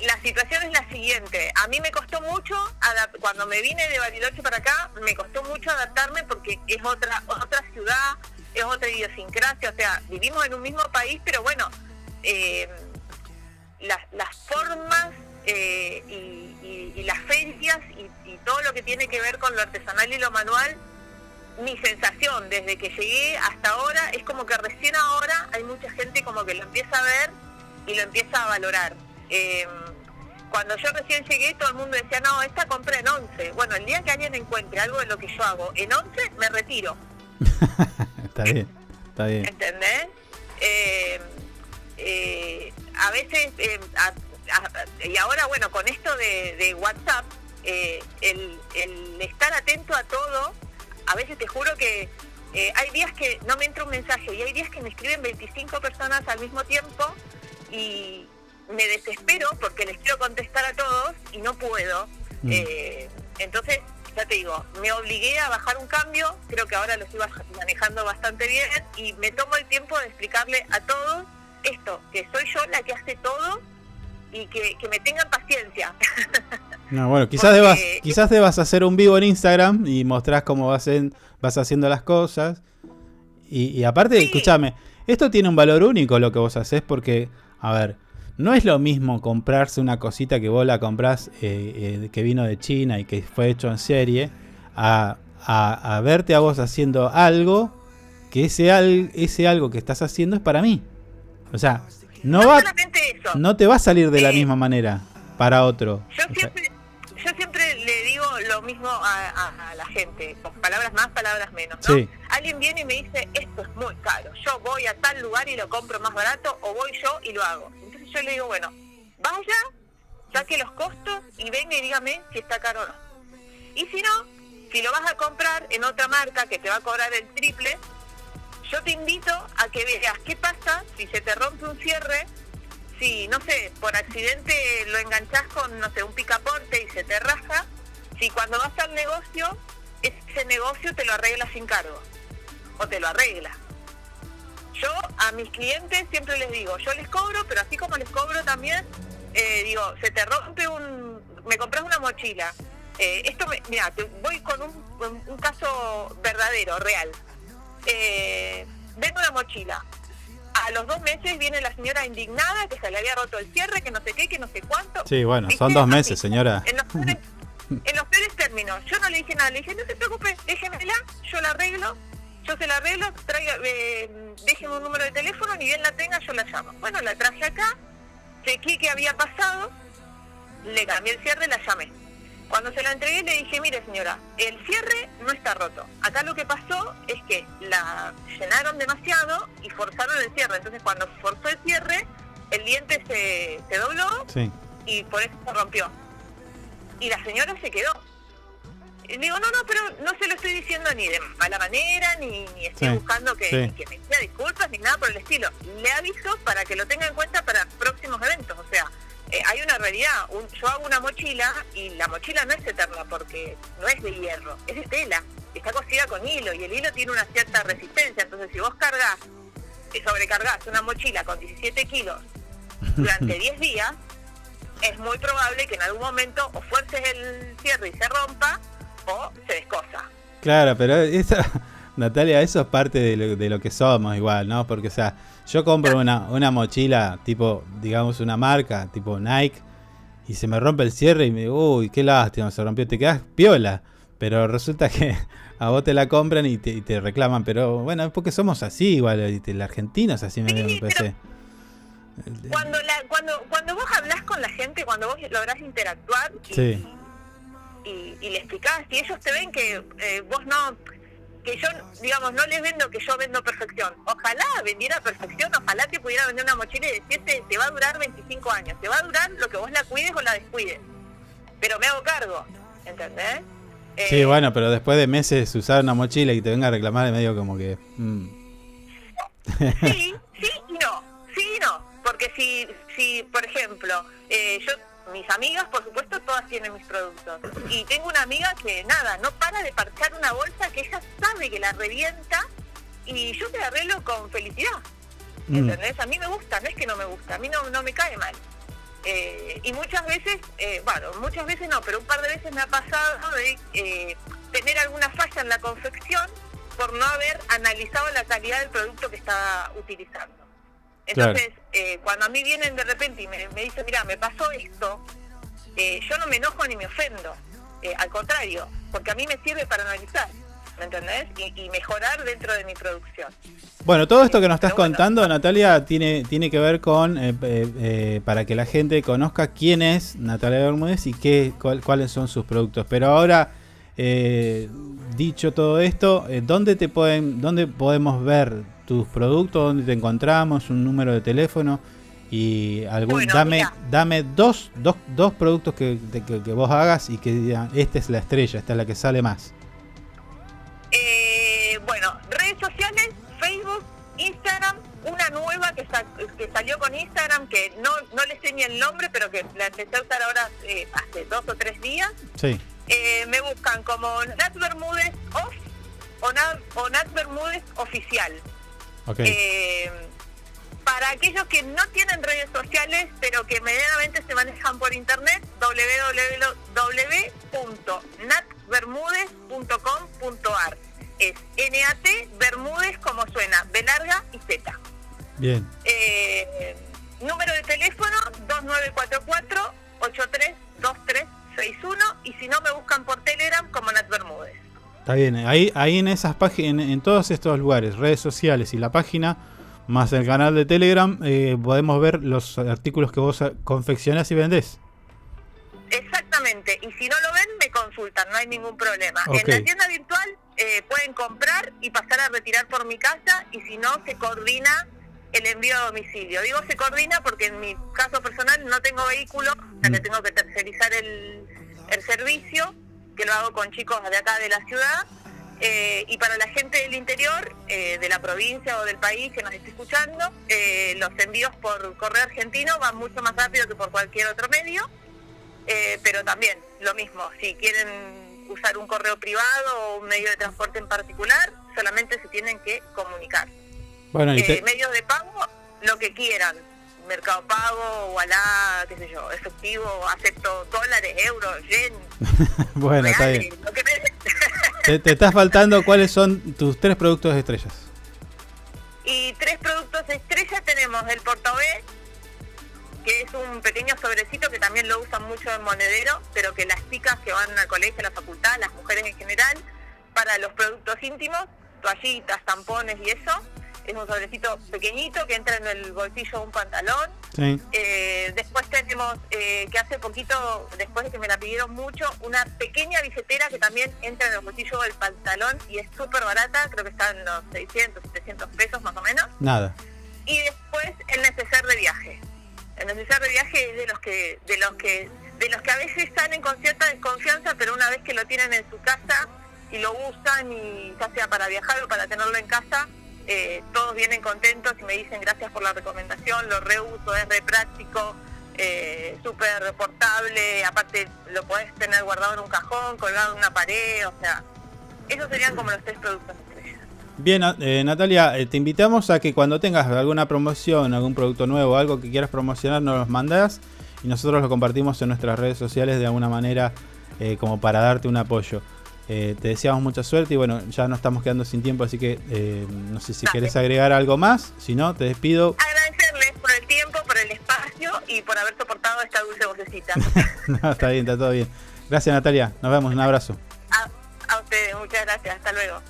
la situación es la siguiente. A mí me costó mucho, cuando me vine de Bariloche para acá, me costó mucho adaptarme porque es otra otra ciudad, es otra idiosincrasia, o sea, vivimos en un mismo país, pero bueno, eh, las, las formas eh, y, y- y las ferias y, y todo lo que tiene que ver con lo artesanal y lo manual, mi sensación desde que llegué hasta ahora es como que recién ahora hay mucha gente como que lo empieza a ver y lo empieza a valorar. Eh, cuando yo recién llegué todo el mundo decía, no, esta compré en 11. Bueno, el día que alguien encuentre algo de lo que yo hago en 11, me retiro. [LAUGHS] Está bien, está bien. ¿Entendés? Eh, eh, a veces, a- a- y ahora bueno, con esto de, de WhatsApp, eh, el, el estar atento a todo, a veces te juro que eh, hay días que no me entra un mensaje y hay días que me escriben 25 personas al mismo tiempo y me desespero porque les quiero contestar a todos y no puedo. Mm. Eh, entonces, ya te digo, me obligué a bajar un cambio, creo que ahora lo estoy manejando bastante bien y me tomo el tiempo de explicarle a todos esto, que soy yo la que hace todo y que, que me tengan paciencia. [LAUGHS] No, bueno, quizás debas, quizás debas hacer un vivo en Instagram y mostrás cómo vas, en- vas haciendo las cosas. Y, y aparte, escúchame, esto tiene un valor único lo que vos haces porque, a ver, no es lo mismo comprarse una cosita que vos la comprás eh, eh, que vino de China y que fue hecho en serie, a, a- a verte a vos haciendo algo que ese, al- ese algo que estás haciendo es para mí. O sea, no, va, no te va a salir de la misma manera para otro. Yo siempre, yo siempre le digo lo mismo a, a- a la gente, con palabras más, palabras menos, ¿no? Sí. Alguien viene y me dice, esto es muy caro, yo voy a tal lugar y lo compro más barato, o voy yo y lo hago. Entonces yo le digo, bueno, vaya, saque los costos y venga y dígame si está caro o no. Y si no, si lo vas a comprar en otra marca que te va a cobrar el triple, yo te invito a que veas qué pasa si se te rompe un cierre, si, no sé, por accidente lo enganchás con, no sé, un picaporte y se te raja, si cuando vas al negocio, ese negocio te lo arregla sin cargo, o te lo arregla. Yo a mis clientes siempre les digo, yo les cobro, pero así como les cobro también, eh, digo, se te rompe un, me compras una mochila. Eh, esto, mira, te voy con un- un caso verdadero, real. Eh, vendo una mochila. A los dos meses viene la señora indignada que se le había roto el cierre, que no sé qué, que no sé cuánto. Sí, bueno, ¿Viste? son dos meses, señora. En los, peores, en los peores términos. Yo no le dije nada, le dije, no se preocupe, déjemela, yo la arreglo, yo se la arreglo, traiga, eh, déjeme un número de teléfono, ni bien la tenga, yo la llamo. Bueno, la traje acá, chequeé qué había pasado, le cambié el cierre, la llamé. Cuando se la entregué le dije, mire señora, el cierre no está roto. Acá lo que pasó es que la llenaron demasiado y forzaron el cierre. Entonces cuando forzó el cierre, el diente se, se dobló Sí. y por eso se rompió. Y la señora se quedó. Y digo, no, no, pero no se lo estoy diciendo ni de mala manera, ni, ni estoy Sí, buscando que, sí. que me pida disculpas, ni nada por el estilo. Le aviso para que lo tenga en cuenta para próximos eventos. O sea, eh, hay una realidad. Un- yo hago una mochila y la mochila no es eterna porque no es de hierro, es de tela. Está cosida con hilo y el hilo tiene una cierta resistencia. Entonces, si vos cargas, eh, sobrecargas una mochila con 17 kilos durante [LAUGHS] 10 días, es muy probable que en algún momento o fuerces el cierre y se rompa o se descosa. Claro, pero eso, [LAUGHS] Natalia, eso es parte de lo, de lo que somos igual, ¿no? Porque, o sea, yo compro una, una mochila tipo, digamos, una marca, tipo Nike, y se me rompe el cierre y me digo, uy, qué lástima, se rompió, te quedas piola. Pero resulta que [LAUGHS] a vos te la compran y te, y te reclaman, pero bueno, es porque somos así igual, y te- el argentino es así, me, me parece. Cuando, la, cuando, cuando vos hablas con la gente, cuando vos lográs interactuar y, Sí, y, y le explicás, y ellos te ven que eh, vos no, que yo, digamos, no les vendo que yo vendo perfección. Ojalá vendiera perfección, ojalá te pudiera vender una mochila y decirte, te va a durar 25 años, te va a durar lo que vos la cuides o la descuides. Pero me hago cargo, ¿entendés? Eh, sí, bueno, pero después de meses usar una mochila y te venga a reclamar es medio como que... mm. Sí, sí y no, sí y no, porque si, si por ejemplo, eh, yo, mis amigas, por supuesto, todas tienen mis productos, y tengo una amiga que nada, no para de parchar una bolsa que ella sabe que la revienta, y yo te arreglo con felicidad, Mm. ¿entendés? A mí me gusta, no es que no me gusta, a mí no, no me cae mal. Eh, y muchas veces, eh, bueno, muchas veces no, pero un par de veces me ha pasado de eh, tener alguna falla en la confección por no haber analizado la calidad del producto que estaba utilizando. Entonces, eh, cuando a mí vienen de repente y me, me dicen, mira, me pasó esto, eh, yo no me enojo ni me ofendo, eh, al contrario, porque a mí me sirve para analizar, ¿me entendés? Y, y mejorar dentro de mi producción. Bueno, todo esto que nos estás contando, Natalia, tiene, tiene que ver con, para que la gente conozca quién es Natalia Bermúdez y qué, cuál- cuáles son sus productos. Pero ahora, eh, dicho todo esto, eh, ¿dónde, te pueden, ¿dónde podemos ver tus productos? ¿Dónde te encontramos? ¿Un número de teléfono? Y algún, Bueno, dame, mira. dame dos, dos, dos productos que, de- que, que vos hagas y que digan, esta es la estrella, esta es la que sale más. Eh, bueno, redes sociales, Facebook, Instagram, una nueva que, sa- que salió con Instagram, que no, no le sé ni el nombre, pero que la empecé a usar ahora eh, hace dos o tres días. Sí. Eh, me buscan como Nat Bermúdez Off o Nat, o Nat Bermúdez Oficial. Eh, para aquellos que no tienen redes sociales, pero que medianamente se manejan por internet, www.natbermúdez.com.ar. Es NAT Bermúdez como suena, B larga y Z. Bien. Eh, número de teléfono 2944-832361 Está bien, ahí, ahí en esas páginas, en, en todos estos lugares, redes sociales y la página, más el canal de Telegram, eh, podemos ver los artículos que vos eh, confeccionás y vendés. Exactamente, y si no lo ven me consultan, no hay ningún problema. En la tienda virtual eh, pueden comprar y pasar a retirar por mi casa y si no se coordina el envío a domicilio. Digo se coordina porque en mi caso personal no tengo vehículo, o sea que tengo que tercerizar el, el servicio, que lo hago con chicos de acá de la ciudad. Eh, y para la gente del interior, eh, de la provincia o del país que nos esté escuchando, eh, los envíos por correo argentino van mucho más rápido que por cualquier otro medio. Eh, pero también lo mismo, si quieren usar un correo privado o un medio de transporte en particular, solamente se tienen que comunicar. Bueno, y te- medios de pago, lo que quieran. Mercado Pago, Wallah, qué sé yo, efectivo, acepto dólares, euros, yen, [LAUGHS] bueno, está bien. lo que. [LAUGHS] Te, te está faltando cuáles son tus tres productos estrellas. Y tres productos estrella tenemos el portabé, que es un pequeño sobrecito que también lo usan mucho en monedero, pero que las chicas que van al colegio, a la facultad, las mujeres en general, para los productos íntimos, toallitas, tampones y eso. Es un sobrecito pequeñito que entra en el bolsillo de un pantalón. Sí. Eh, después tenemos, eh, que hace poquito, después de que me la pidieron mucho, una pequeña billetera que también entra en el bolsillo del pantalón y es súper barata, creo que está en los 600, 700 pesos más o menos. Nada. Y después el neceser de viaje. El neceser de viaje es de los que, de los que, de los que a veces salen con cierta desconfianza, pero una vez que lo tienen en su casa y lo usan y ya sea para viajar o para tenerlo en casa, eh, todos vienen contentos y me dicen gracias por la recomendación, lo reuso, es re práctico, eh, súper portable, aparte lo podés tener guardado en un cajón, colgado en una pared, o sea, esos serían como los tres productos. Bien, eh, Natalia, eh, te invitamos a que cuando tengas alguna promoción, algún producto nuevo, algo que quieras promocionar, nos los mandas y nosotros lo compartimos en nuestras redes sociales de alguna manera eh, como para darte un apoyo. Eh, te deseamos mucha suerte y bueno, ya nos estamos quedando sin tiempo, así que eh, no sé si querés agregar algo más, si no, te despido. Agradecerles por el tiempo, por el espacio y por haber soportado esta dulce vocecita. [LAUGHS] no, está bien, está todo bien. Gracias Natalia, nos vemos, un abrazo. A ustedes, muchas gracias, hasta luego.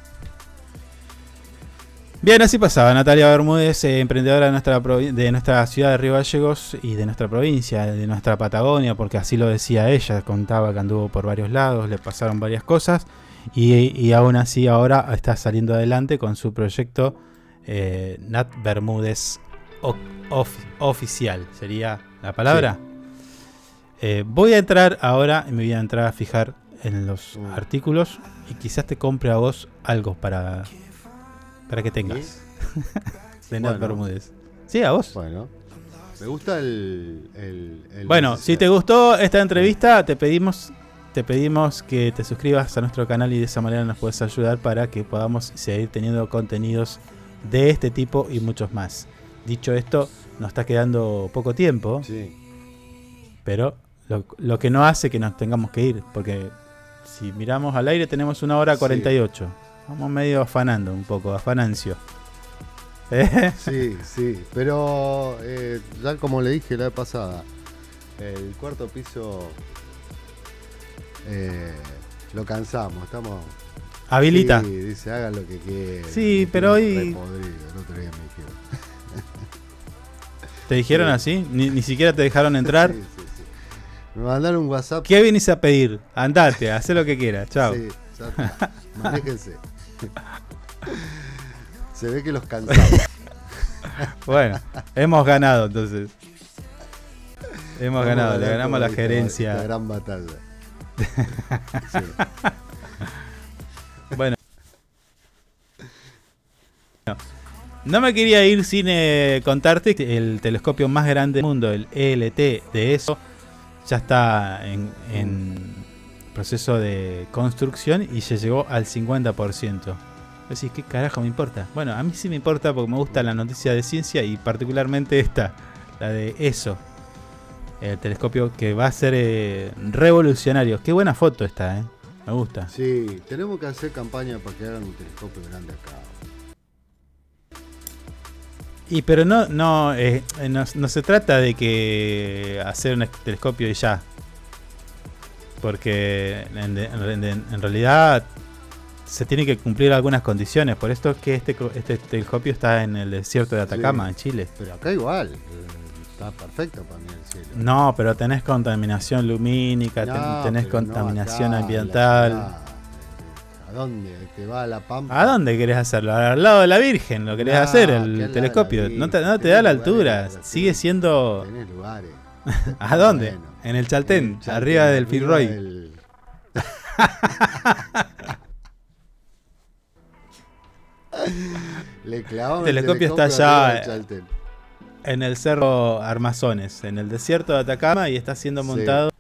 Bien, así pasaba. Natalia Bermúdez, eh, emprendedora de nuestra, de nuestra ciudad de Río Gallegos y de nuestra provincia, de nuestra Patagonia, porque así lo decía ella, contaba que anduvo por varios lados, le pasaron varias cosas y, y aún así ahora está saliendo adelante con su proyecto eh, Nat Bermúdez O- Oficial, sería la palabra. Eh, voy a entrar ahora y me voy a entrar a fijar en los artículos y quizás te compre a vos algo para, para que tengas. [LAUGHS] de Nat Bueno. Bermúdez. Sí, a vos. Bueno. Me gusta el. el- el Bueno, si te gustó esta entrevista, te pedimos, te pedimos que te suscribas a nuestro canal y de esa manera nos puedes ayudar para que podamos seguir teniendo contenidos de este tipo y muchos más. Dicho esto, nos está quedando poco tiempo. Pero lo, lo que no hace que nos tengamos que ir, porque si miramos al aire tenemos una hora Sí. 48. Vamos medio afanando un poco, afanancio. ¿Eh? [LAUGHS] Sí, sí, pero eh, ya como le dije la vez pasada, el cuarto piso eh, lo cansamos, estamos... Habilita. Sí, dice, hagan lo que quieran. Sí, Me pero hoy- podrido, el otro día me dijeron. ¿Te dijeron Sí. así? Ni, ni siquiera te dejaron entrar. [LAUGHS] Sí, sí, sí. Me mandaron un WhatsApp. ¿Qué venís a pedir? Andate, haz lo que quieras. Chao. Sí, ya está. Manéjense. [LAUGHS] [LAUGHS] Se ve que los cansamos. [LAUGHS] Bueno, hemos ganado entonces. Hemos Vamos ganado, le ganamos la gerencia. esta gran batalla. [LAUGHS] Bueno. No. No me quería ir sin eh, contarte que el telescopio más grande del mundo, el ELT de ESO, ya está en, en proceso de construcción y se llegó al 50%. Decís, ¿qué carajo me importa? Bueno, a mí sí me importa porque me gusta la noticia de ciencia y particularmente esta, la de ESO. El telescopio que va a ser eh, revolucionario. Qué buena foto esta, ¿eh? Me gusta. Sí, tenemos que hacer campaña para que hagan un telescopio grande acá. Y pero no, no, eh, no, no se trata de que hacer un telescopio y ya. Porque en, en- en- en realidad se tiene que cumplir algunas condiciones. Por esto es que este, este telescopio está en el desierto de Atacama, Sí, en Chile. Pero acá igual. eh, Está perfecto para mí el cielo. No, pero tenés contaminación lumínica, No, tenés no contaminación acá, en la ambiental. ciudad. ¿A dónde? ¿Te va a la pampa? ¿A dónde querés hacerlo? Al lado de la Virgen lo querés hacer, el telescopio. la No te, no te Virgen, da la altura. Sigue siendo. Tenés lugares. [LAUGHS] ¿A dónde? Bueno. En el Chaltén, En el Chaltén, arriba del Fitzroy. del- [LAUGHS] Le telescopio está allá Chaltén. en el cerro Armazones, en el desierto de Atacama, y está siendo Sí. montado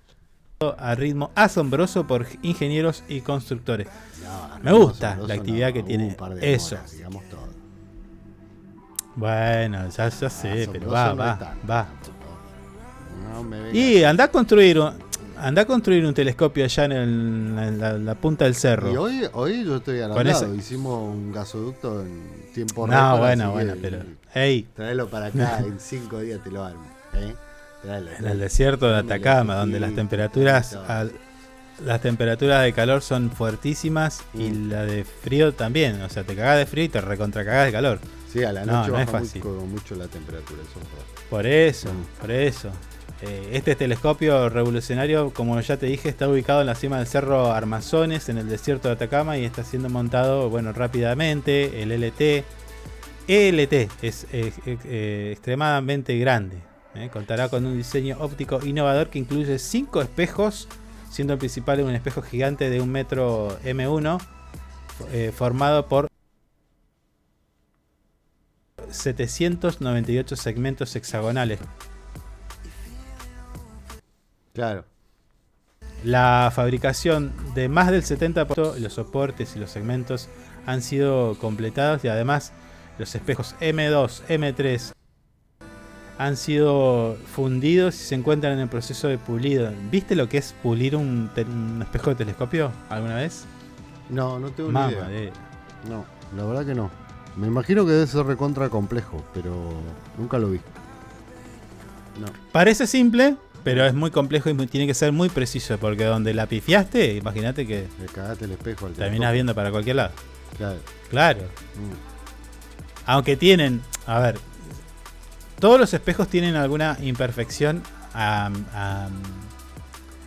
a ritmo asombroso por ingenieros y constructores. No, Me gusta la actividad no, que tiene un par de eso. demoras, digamos todo. Bueno, ya, ya sé, pero va, no va, está. va. No me. Y anda a construir un, anda a construir un telescopio allá en, el- en la, la punta del cerro. Y hoy, hoy yo estoy ese- Hicimos un gasoducto en tiempo No, récord, bueno, bueno, pero. Ey, Traelo para acá, [LAUGHS] en cinco días te lo armo. ¿eh? Traelo, en el desierto de Atacama, donde las temperaturas al- las temperaturas de calor son fuertísimas y Mm. la de frío también, o sea, te cagás de frío y te recontra cagás de calor. Sí, a la No, noche no es baja fácil. mucho, mucho la temperatura. Eso es. Por eso, Mm. por eso. Eh, este telescopio revolucionario, como ya te dije, está ubicado en la cima del cerro Armazones, en el desierto de Atacama, y está siendo montado, bueno, rápidamente. El LT. ELT es eh, eh, extremadamente grande. eh. Contará con un diseño óptico innovador que incluye cinco espejos, siendo el principal un espejo gigante de un metro M1, eh, formado por 798 segmentos hexagonales. Claro. La fabricación de más del 70% de los soportes y los segmentos han sido completados y además los espejos M2, M3 han sido fundidos y se encuentran en el proceso de pulido. ¿Viste lo que es pulir un, espejo de telescopio alguna vez? No, no tengo ni Mamá idea. de- No, la verdad que no. Me imagino que debe ser recontra complejo, pero nunca lo vi. No. Parece simple, pero es muy complejo y muy- tiene que ser muy preciso porque donde la pifiaste, imagínate que Le cagaste el espejo al terminas viendo para cualquier lado. Claro. Claro. Mm. Aunque tienen, a ver, todos los espejos tienen alguna imperfección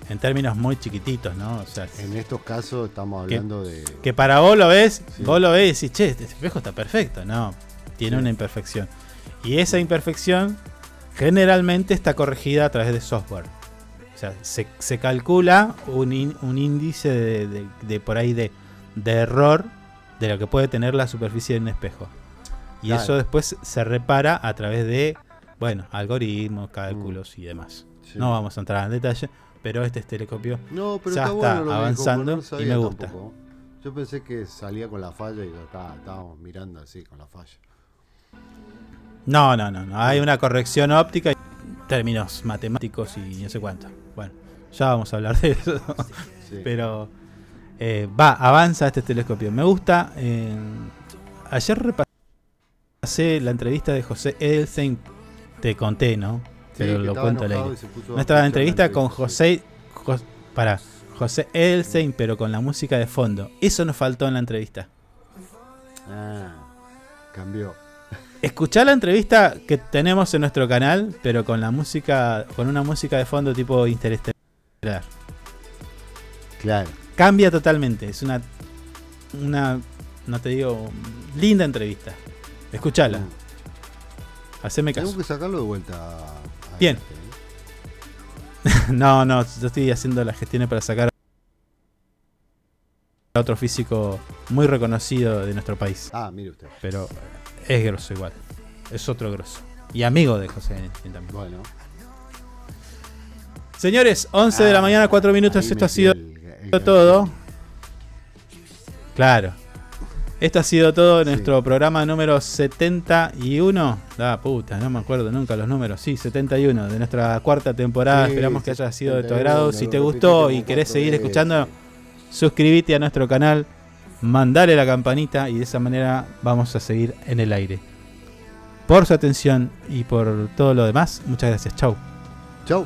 en términos muy chiquititos, ¿no? O sea, En estos casos estamos que, hablando de. que para vos lo ves, Sí. vos lo ves y decís, che, este espejo está perfecto. No, tiene Sí. una imperfección. Y esa imperfección generalmente está corregida a través de software. O sea, se, se calcula un, in- un índice de, de- de por ahí de, de error de lo que puede tener la superficie de un espejo. Y Claro. eso después se repara a través de, bueno, algoritmos, cálculos y demás. Sí. No vamos a entrar en detalle, pero este telescopio No, pero ya está, bueno avanzando no y me gusta. tampoco. Yo pensé que salía con la falla y ya está, estábamos mirando así con la falla. No, no, no, no. Hay una corrección óptica y términos matemáticos y no sé cuánto. Bueno, ya vamos a hablar de eso. Sí. Pero eh, va, avanza este telescopio. Me gusta. eh, ayer repasé la entrevista de José Edelstein. Te conté, ¿no? Pero lo cuento al aire. Nuestra escuchar entrevista la con José. Jos- para, José Edelstein, pero con la música de fondo. Eso nos faltó en la entrevista. Ah, cambió. Escuchá la entrevista que tenemos en nuestro canal, pero con la música, con una música de fondo tipo interestelar. Claro. Cambia totalmente. Es una, una, no te digo, linda entrevista. Escuchala. Mm. Haceme caso. Tengo que sacarlo de vuelta. a- a Bien. este, ¿eh? [LAUGHS] no, no, yo estoy haciendo las gestiones para sacar a otro físico muy reconocido de nuestro país. Ah, mire usted. Pero es grosso igual. Es otro grosso. Y amigo de José Edelstein también. Bueno. Señores, 11 de la Ah, mañana, 4 minutos. Esto ha sido el- el todo. Claro. Esto ha sido todo Sí. nuestro programa número 71. Ah, puta, no me acuerdo nunca los números. Sí, 71 de nuestra cuarta temporada. Sí, Esperamos que haya sido de tu 71, agrado. Si te gustó y querés seguir escuchando, suscríbete a nuestro canal, mandale la campanita y de esa manera vamos a seguir en el aire. Por su atención y por todo lo demás, muchas gracias. Chau. Chau.